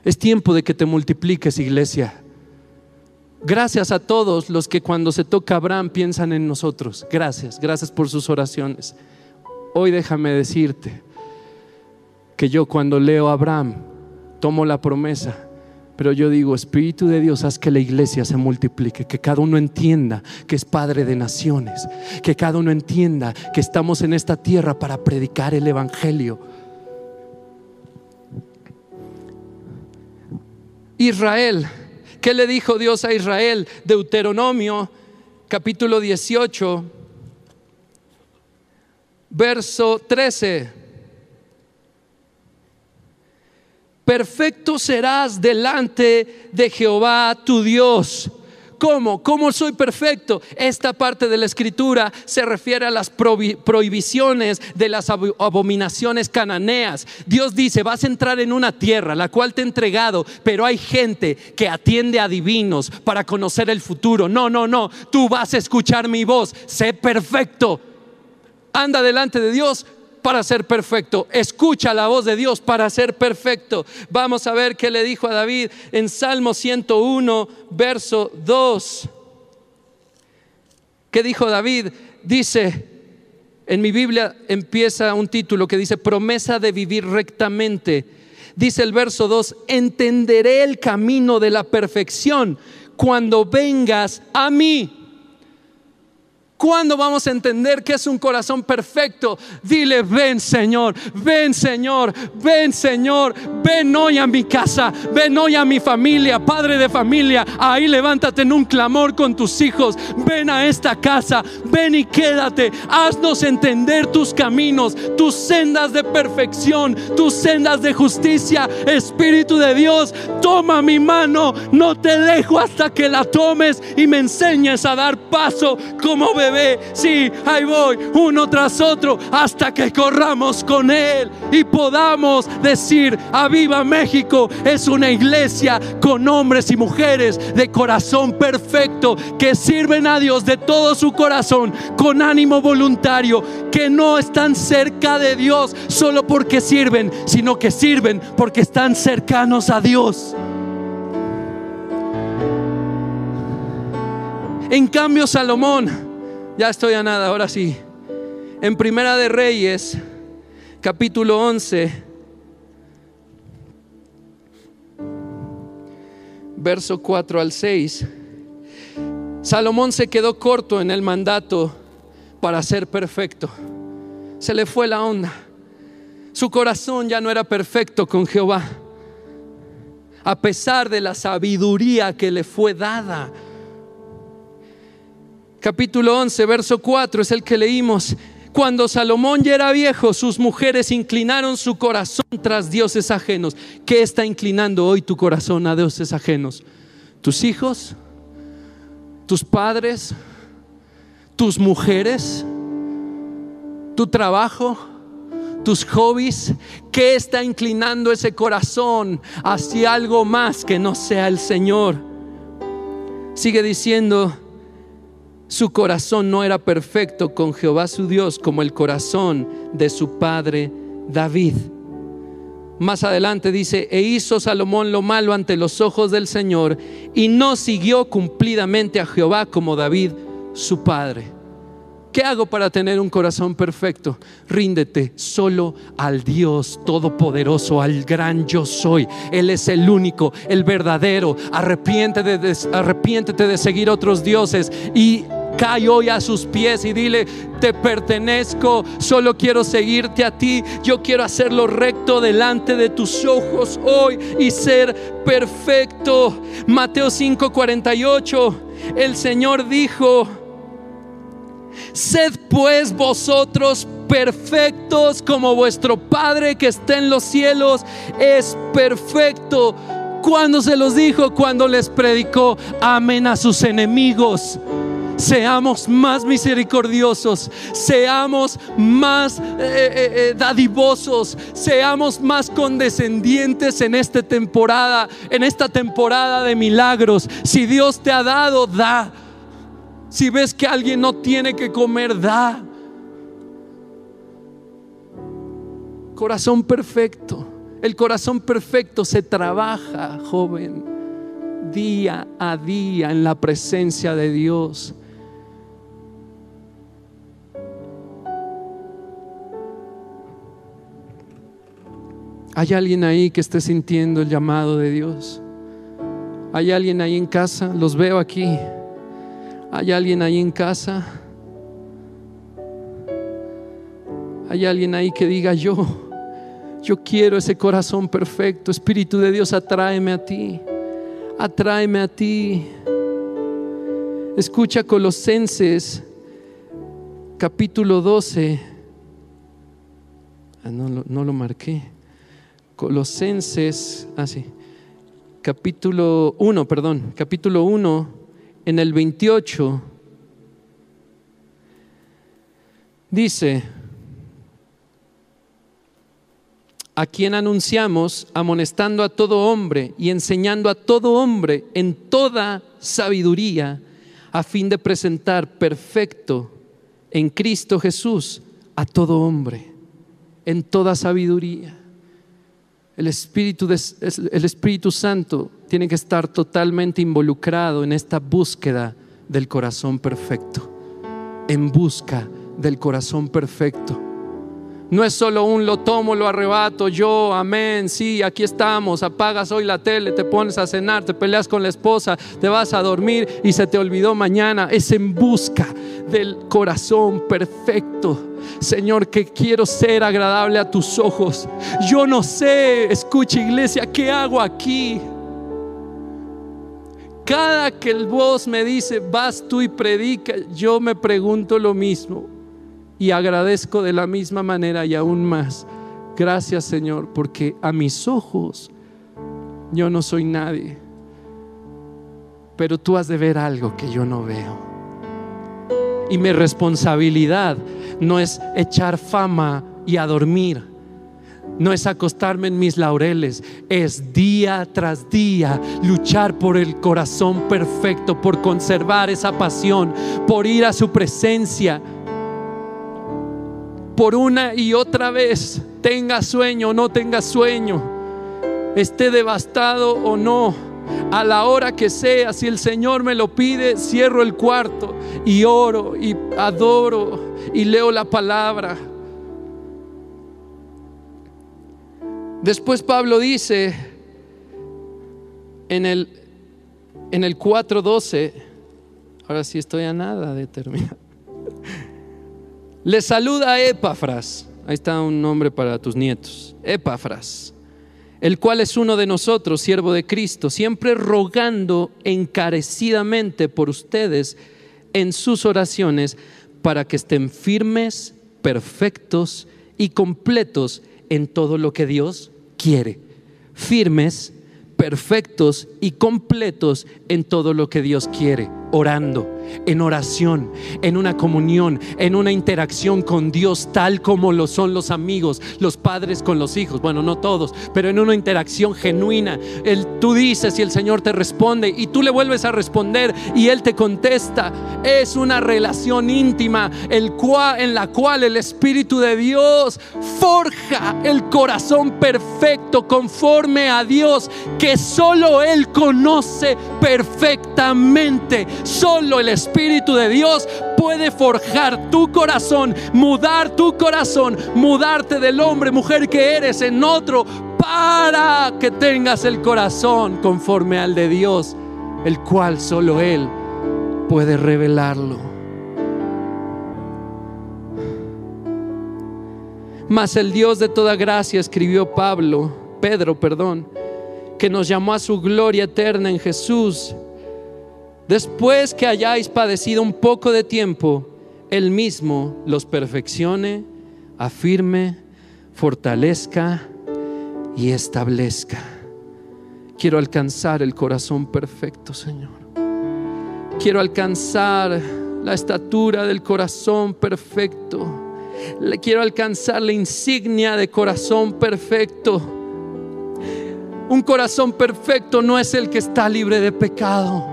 Es tiempo de que te multipliques, iglesia. Gracias a todos los que cuando se toca Abraham piensan en nosotros. Gracias, gracias por sus oraciones. Hoy déjame decirte que yo cuando leo a Abraham tomo la promesa pero yo digo, Espíritu de Dios, haz que la iglesia se multiplique, que cada uno entienda que es Padre de naciones, que cada uno entienda que estamos en esta tierra para predicar el Evangelio. Israel, ¿qué le dijo Dios a Israel? Deuteronomio capítulo 18, verso 13. Perfecto serás delante de Jehová tu Dios. ¿Cómo? ¿Cómo soy perfecto? Esta parte de la escritura se refiere a las prohibiciones de las abominaciones cananeas. Dios dice, vas a entrar en una tierra la cual te he entregado, pero hay gente que atiende a divinos para conocer el futuro. No, no, no, tú vas a escuchar mi voz, sé perfecto. Anda delante de Dios para ser perfecto. Escucha la voz de Dios para ser perfecto. Vamos a ver qué le dijo a David en Salmo 101, verso 2. ¿Qué dijo David? Dice, en mi Biblia empieza un título que dice, promesa de vivir rectamente. Dice el verso 2, entenderé el camino de la perfección cuando vengas a mí. ¿Cuándo vamos a entender que es un corazón perfecto? Dile, ven Señor, ven Señor, ven Señor, ven hoy a mi casa, ven hoy a mi familia, padre de familia, ahí levántate en un clamor con tus hijos, ven a esta casa, ven y quédate, haznos entender tus caminos, tus sendas de perfección, tus sendas de justicia, Espíritu de Dios, toma mi mano, no te dejo hasta que la tomes y me enseñes a dar paso como le ve. Sí, ahí voy, uno tras otro, hasta que corramos con Él y podamos decir, Aviva México es una iglesia con hombres y mujeres de corazón perfecto que sirven a Dios de todo su corazón, con ánimo voluntario, que no están cerca de Dios solo porque sirven, sino que sirven porque están cercanos a Dios. En cambio, Salomón, ya estoy a nada, ahora sí. En Primera de Reyes, capítulo 11, verso 4 al 6. Salomón se quedó corto en el mandato para ser perfecto. Se le fue la onda. Su corazón ya no era perfecto con Jehová. A pesar de la sabiduría que le fue dada capítulo 11, verso 4 es el que leímos. Cuando Salomón ya era viejo, sus mujeres inclinaron su corazón tras dioses ajenos. ¿Qué está inclinando hoy tu corazón a dioses ajenos? ¿Tus hijos? ¿Tus padres? ¿Tus mujeres? ¿Tu trabajo? tus hobbies, ¿qué está inclinando ese corazón hacia algo más que no sea el Señor? Sigue diciendo, su corazón no era perfecto con Jehová su Dios como el corazón de su padre David. Más adelante dice, e hizo Salomón lo malo ante los ojos del Señor y no siguió cumplidamente a Jehová como David su padre. ¿Qué hago para tener un corazón perfecto? Ríndete solo al Dios Todopoderoso, al gran yo soy. Él es el único, el verdadero. Arrepiéntete de, arrepiéntete de seguir otros dioses y cae hoy a sus pies y dile, te pertenezco, solo quiero seguirte a ti, yo quiero hacerlo recto delante de tus ojos hoy y ser perfecto. Mateo 5:48, el Señor dijo, Sed pues vosotros perfectos como vuestro Padre que está en los cielos es perfecto. Cuando se los dijo, cuando les predicó, amen a sus enemigos. Seamos más misericordiosos, seamos más eh, eh, eh, dadivosos, seamos más condescendientes en esta temporada, en esta temporada de milagros. Si Dios te ha dado, da. Si ves que alguien no tiene que comer, da. Corazón perfecto. El corazón perfecto se trabaja, joven, día a día en la presencia de Dios. ¿Hay alguien ahí que esté sintiendo el llamado de Dios? ¿Hay alguien ahí en casa? Los veo aquí. ¿Hay alguien ahí en casa? ¿Hay alguien ahí que diga yo? Yo quiero ese corazón perfecto. Espíritu de Dios, atráeme a ti. Atráeme a ti. Escucha Colosenses capítulo 12. Ah, no, no, lo marqué. Colosenses, ah. Capítulo 1, perdón. Capítulo 1 en el 28 dice, a quien anunciamos, amonestando a todo hombre y enseñando a todo hombre en toda sabiduría, a fin de presentar perfecto en Cristo Jesús a todo hombre, en toda sabiduría. El Espíritu, el Espíritu Santo tiene que estar totalmente involucrado en esta búsqueda del corazón perfecto, en busca del corazón perfecto. No es solo un lo tomo, lo arrebato, yo, amén, sí, aquí estamos, apagas hoy la tele, te pones a cenar, te peleas con la esposa, te vas a dormir y se te olvidó mañana. Es en busca del corazón perfecto. Señor, que quiero ser agradable a tus ojos. Yo no sé, escucha iglesia, ¿qué hago aquí? Cada que el voz me dice, vas tú y predica, yo me pregunto lo mismo y agradezco de la misma manera y aún más. Gracias Señor, porque a mis ojos yo no soy nadie, pero tú has de ver algo que yo no veo. Y mi responsabilidad no es echar fama y a dormir. No es acostarme en mis laureles, es día tras día luchar por el corazón perfecto, por conservar esa pasión, por ir a su presencia, por una y otra vez, tenga sueño o no tenga sueño, esté devastado o no, a la hora que sea, si el Señor me lo pide, cierro el cuarto y oro y adoro y leo la palabra. Después Pablo dice en el, en el 4.12, ahora sí estoy a nada de terminar. (laughs) Le saluda Epafras, ahí está un nombre para tus nietos, Epafras, el cual es uno de nosotros, siervo de Cristo, siempre rogando encarecidamente por ustedes en sus oraciones para que estén firmes, perfectos y completos en todo lo que Dios quiere. Firmes, perfectos y completos en todo lo que Dios quiere, orando en oración, en una comunión, en una interacción con Dios tal como lo son los amigos, los padres con los hijos. Bueno, no todos, pero en una interacción genuina. El, tú dices y el Señor te responde y tú le vuelves a responder y Él te contesta. Es una relación íntima el cual, en la cual el Espíritu de Dios forja el corazón perfecto conforme a Dios que solo Él conoce perfectamente. Solo el Espíritu de Dios puede forjar tu corazón, mudar tu corazón, mudarte del hombre, mujer que eres en otro, para que tengas el corazón conforme al de Dios, el cual solo Él puede revelarlo. Mas el Dios de toda gracia escribió Pablo, Pedro, perdón, que nos llamó a su gloria eterna en Jesús Después que hayáis padecido un poco de tiempo, Él mismo los perfeccione, afirme, fortalezca y establezca. Quiero alcanzar el corazón perfecto, Señor. Quiero alcanzar la estatura del corazón perfecto. Quiero alcanzar la insignia de corazón perfecto. Un corazón perfecto no es el que está libre de pecado.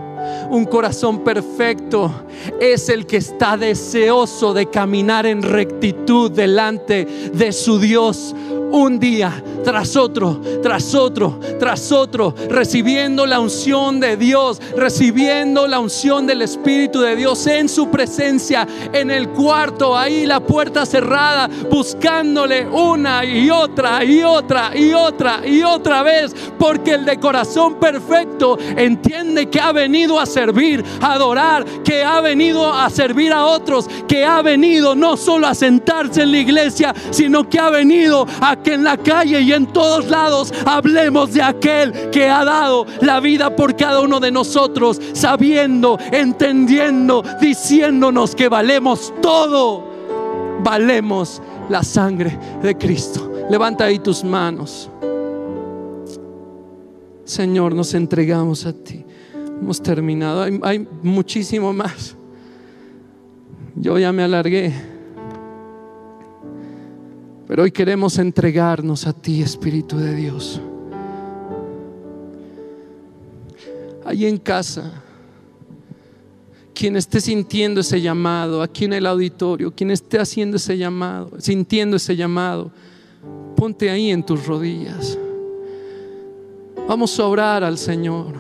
Un corazón perfecto es el que está deseoso de caminar en rectitud delante de su Dios un día tras otro, tras otro, tras otro, recibiendo la unción de Dios, recibiendo la unción del Espíritu de Dios en su presencia, en el cuarto, ahí la puerta cerrada, buscándole una y otra y otra y otra y otra vez, porque el de corazón perfecto entiende que ha venido a servir, a adorar, que ha venido a servir a otros, que ha venido no solo a sentarse en la iglesia, sino que ha venido a que en la calle y en todos lados hablemos de aquel que ha dado la vida por cada uno de nosotros, sabiendo, entendiendo, diciéndonos que valemos todo. Valemos la sangre de Cristo. Levanta ahí tus manos. Señor, nos entregamos a ti. Hemos terminado. Hay, hay muchísimo más. Yo ya me alargué. Pero hoy queremos entregarnos a ti, Espíritu de Dios. Ahí en casa, quien esté sintiendo ese llamado, aquí en el auditorio, quien esté haciendo ese llamado, sintiendo ese llamado, ponte ahí en tus rodillas. Vamos a orar al Señor.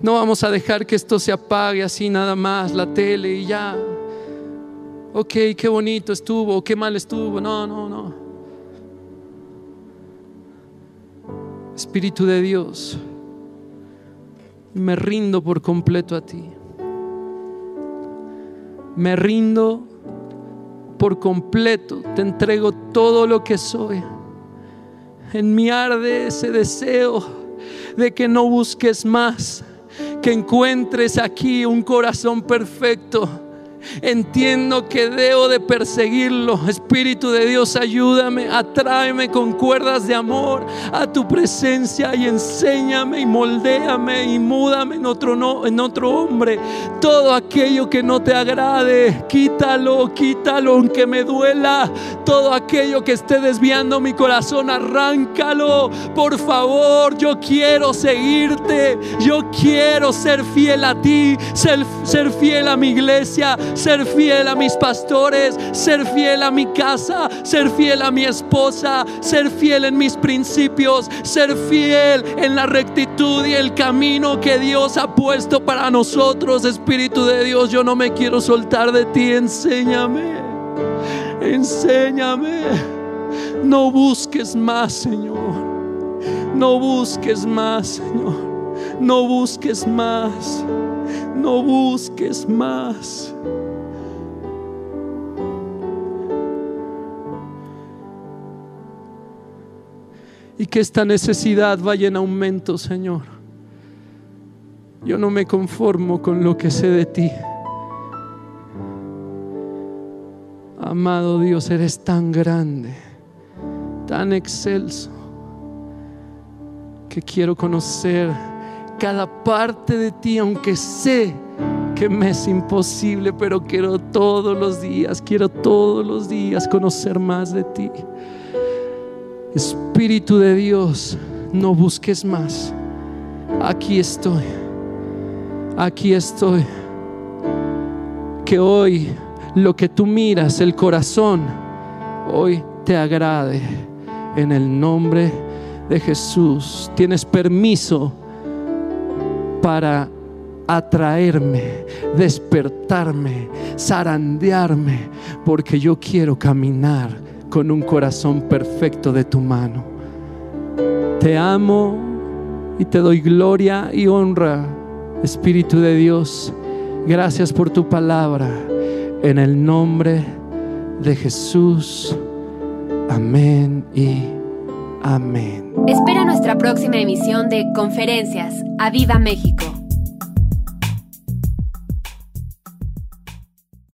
No vamos a dejar que esto se apague así nada más, la tele y ya ok, qué bonito estuvo, qué mal estuvo. No, no, no. Espíritu de Dios, me rindo por completo a ti. Me rindo por completo, te entrego todo lo que soy. En mi arde ese deseo de que no busques más, que encuentres aquí un corazón perfecto Entiendo que debo de perseguirlo. Espíritu de Dios, ayúdame, atráeme con cuerdas de amor a tu presencia y enséñame y moldéame y múdame en otro, no, en otro hombre. Todo aquello que no te agrade, quítalo, quítalo, aunque me duela. Todo aquello que esté desviando mi corazón, arráncalo. Por favor, yo quiero seguirte. Yo quiero ser fiel a ti, ser, ser fiel a mi iglesia ser fiel a mis pastores, ser fiel a mi casa, ser fiel a mi esposa, ser fiel en mis principios, ser fiel en la rectitud y el camino que Dios ha puesto para nosotros. Espíritu de Dios, yo no me quiero soltar de ti, enséñame, enséñame. No busques más, Señor. No busques más, Señor. No busques más. No busques más. Y que esta necesidad vaya en aumento, Señor. Yo no me conformo con lo que sé de ti. Amado Dios, eres tan grande, tan excelso, que quiero conocer cada parte de ti, aunque sé que me es imposible, pero quiero todos los días, quiero todos los días conocer más de ti. Espíritu de Dios, no busques más. Aquí estoy. Aquí estoy. Que hoy lo que tú miras, el corazón, hoy te agrade. En el nombre de Jesús. Tienes permiso para atraerme, despertarme, zarandearme, porque yo quiero caminar con un corazón perfecto de tu mano. Te amo y te doy gloria y honra, Espíritu de Dios. Gracias por tu palabra. En el nombre de Jesús. Amén y amén. Espera nuestra próxima emisión de Conferencias. ¡A Viva México!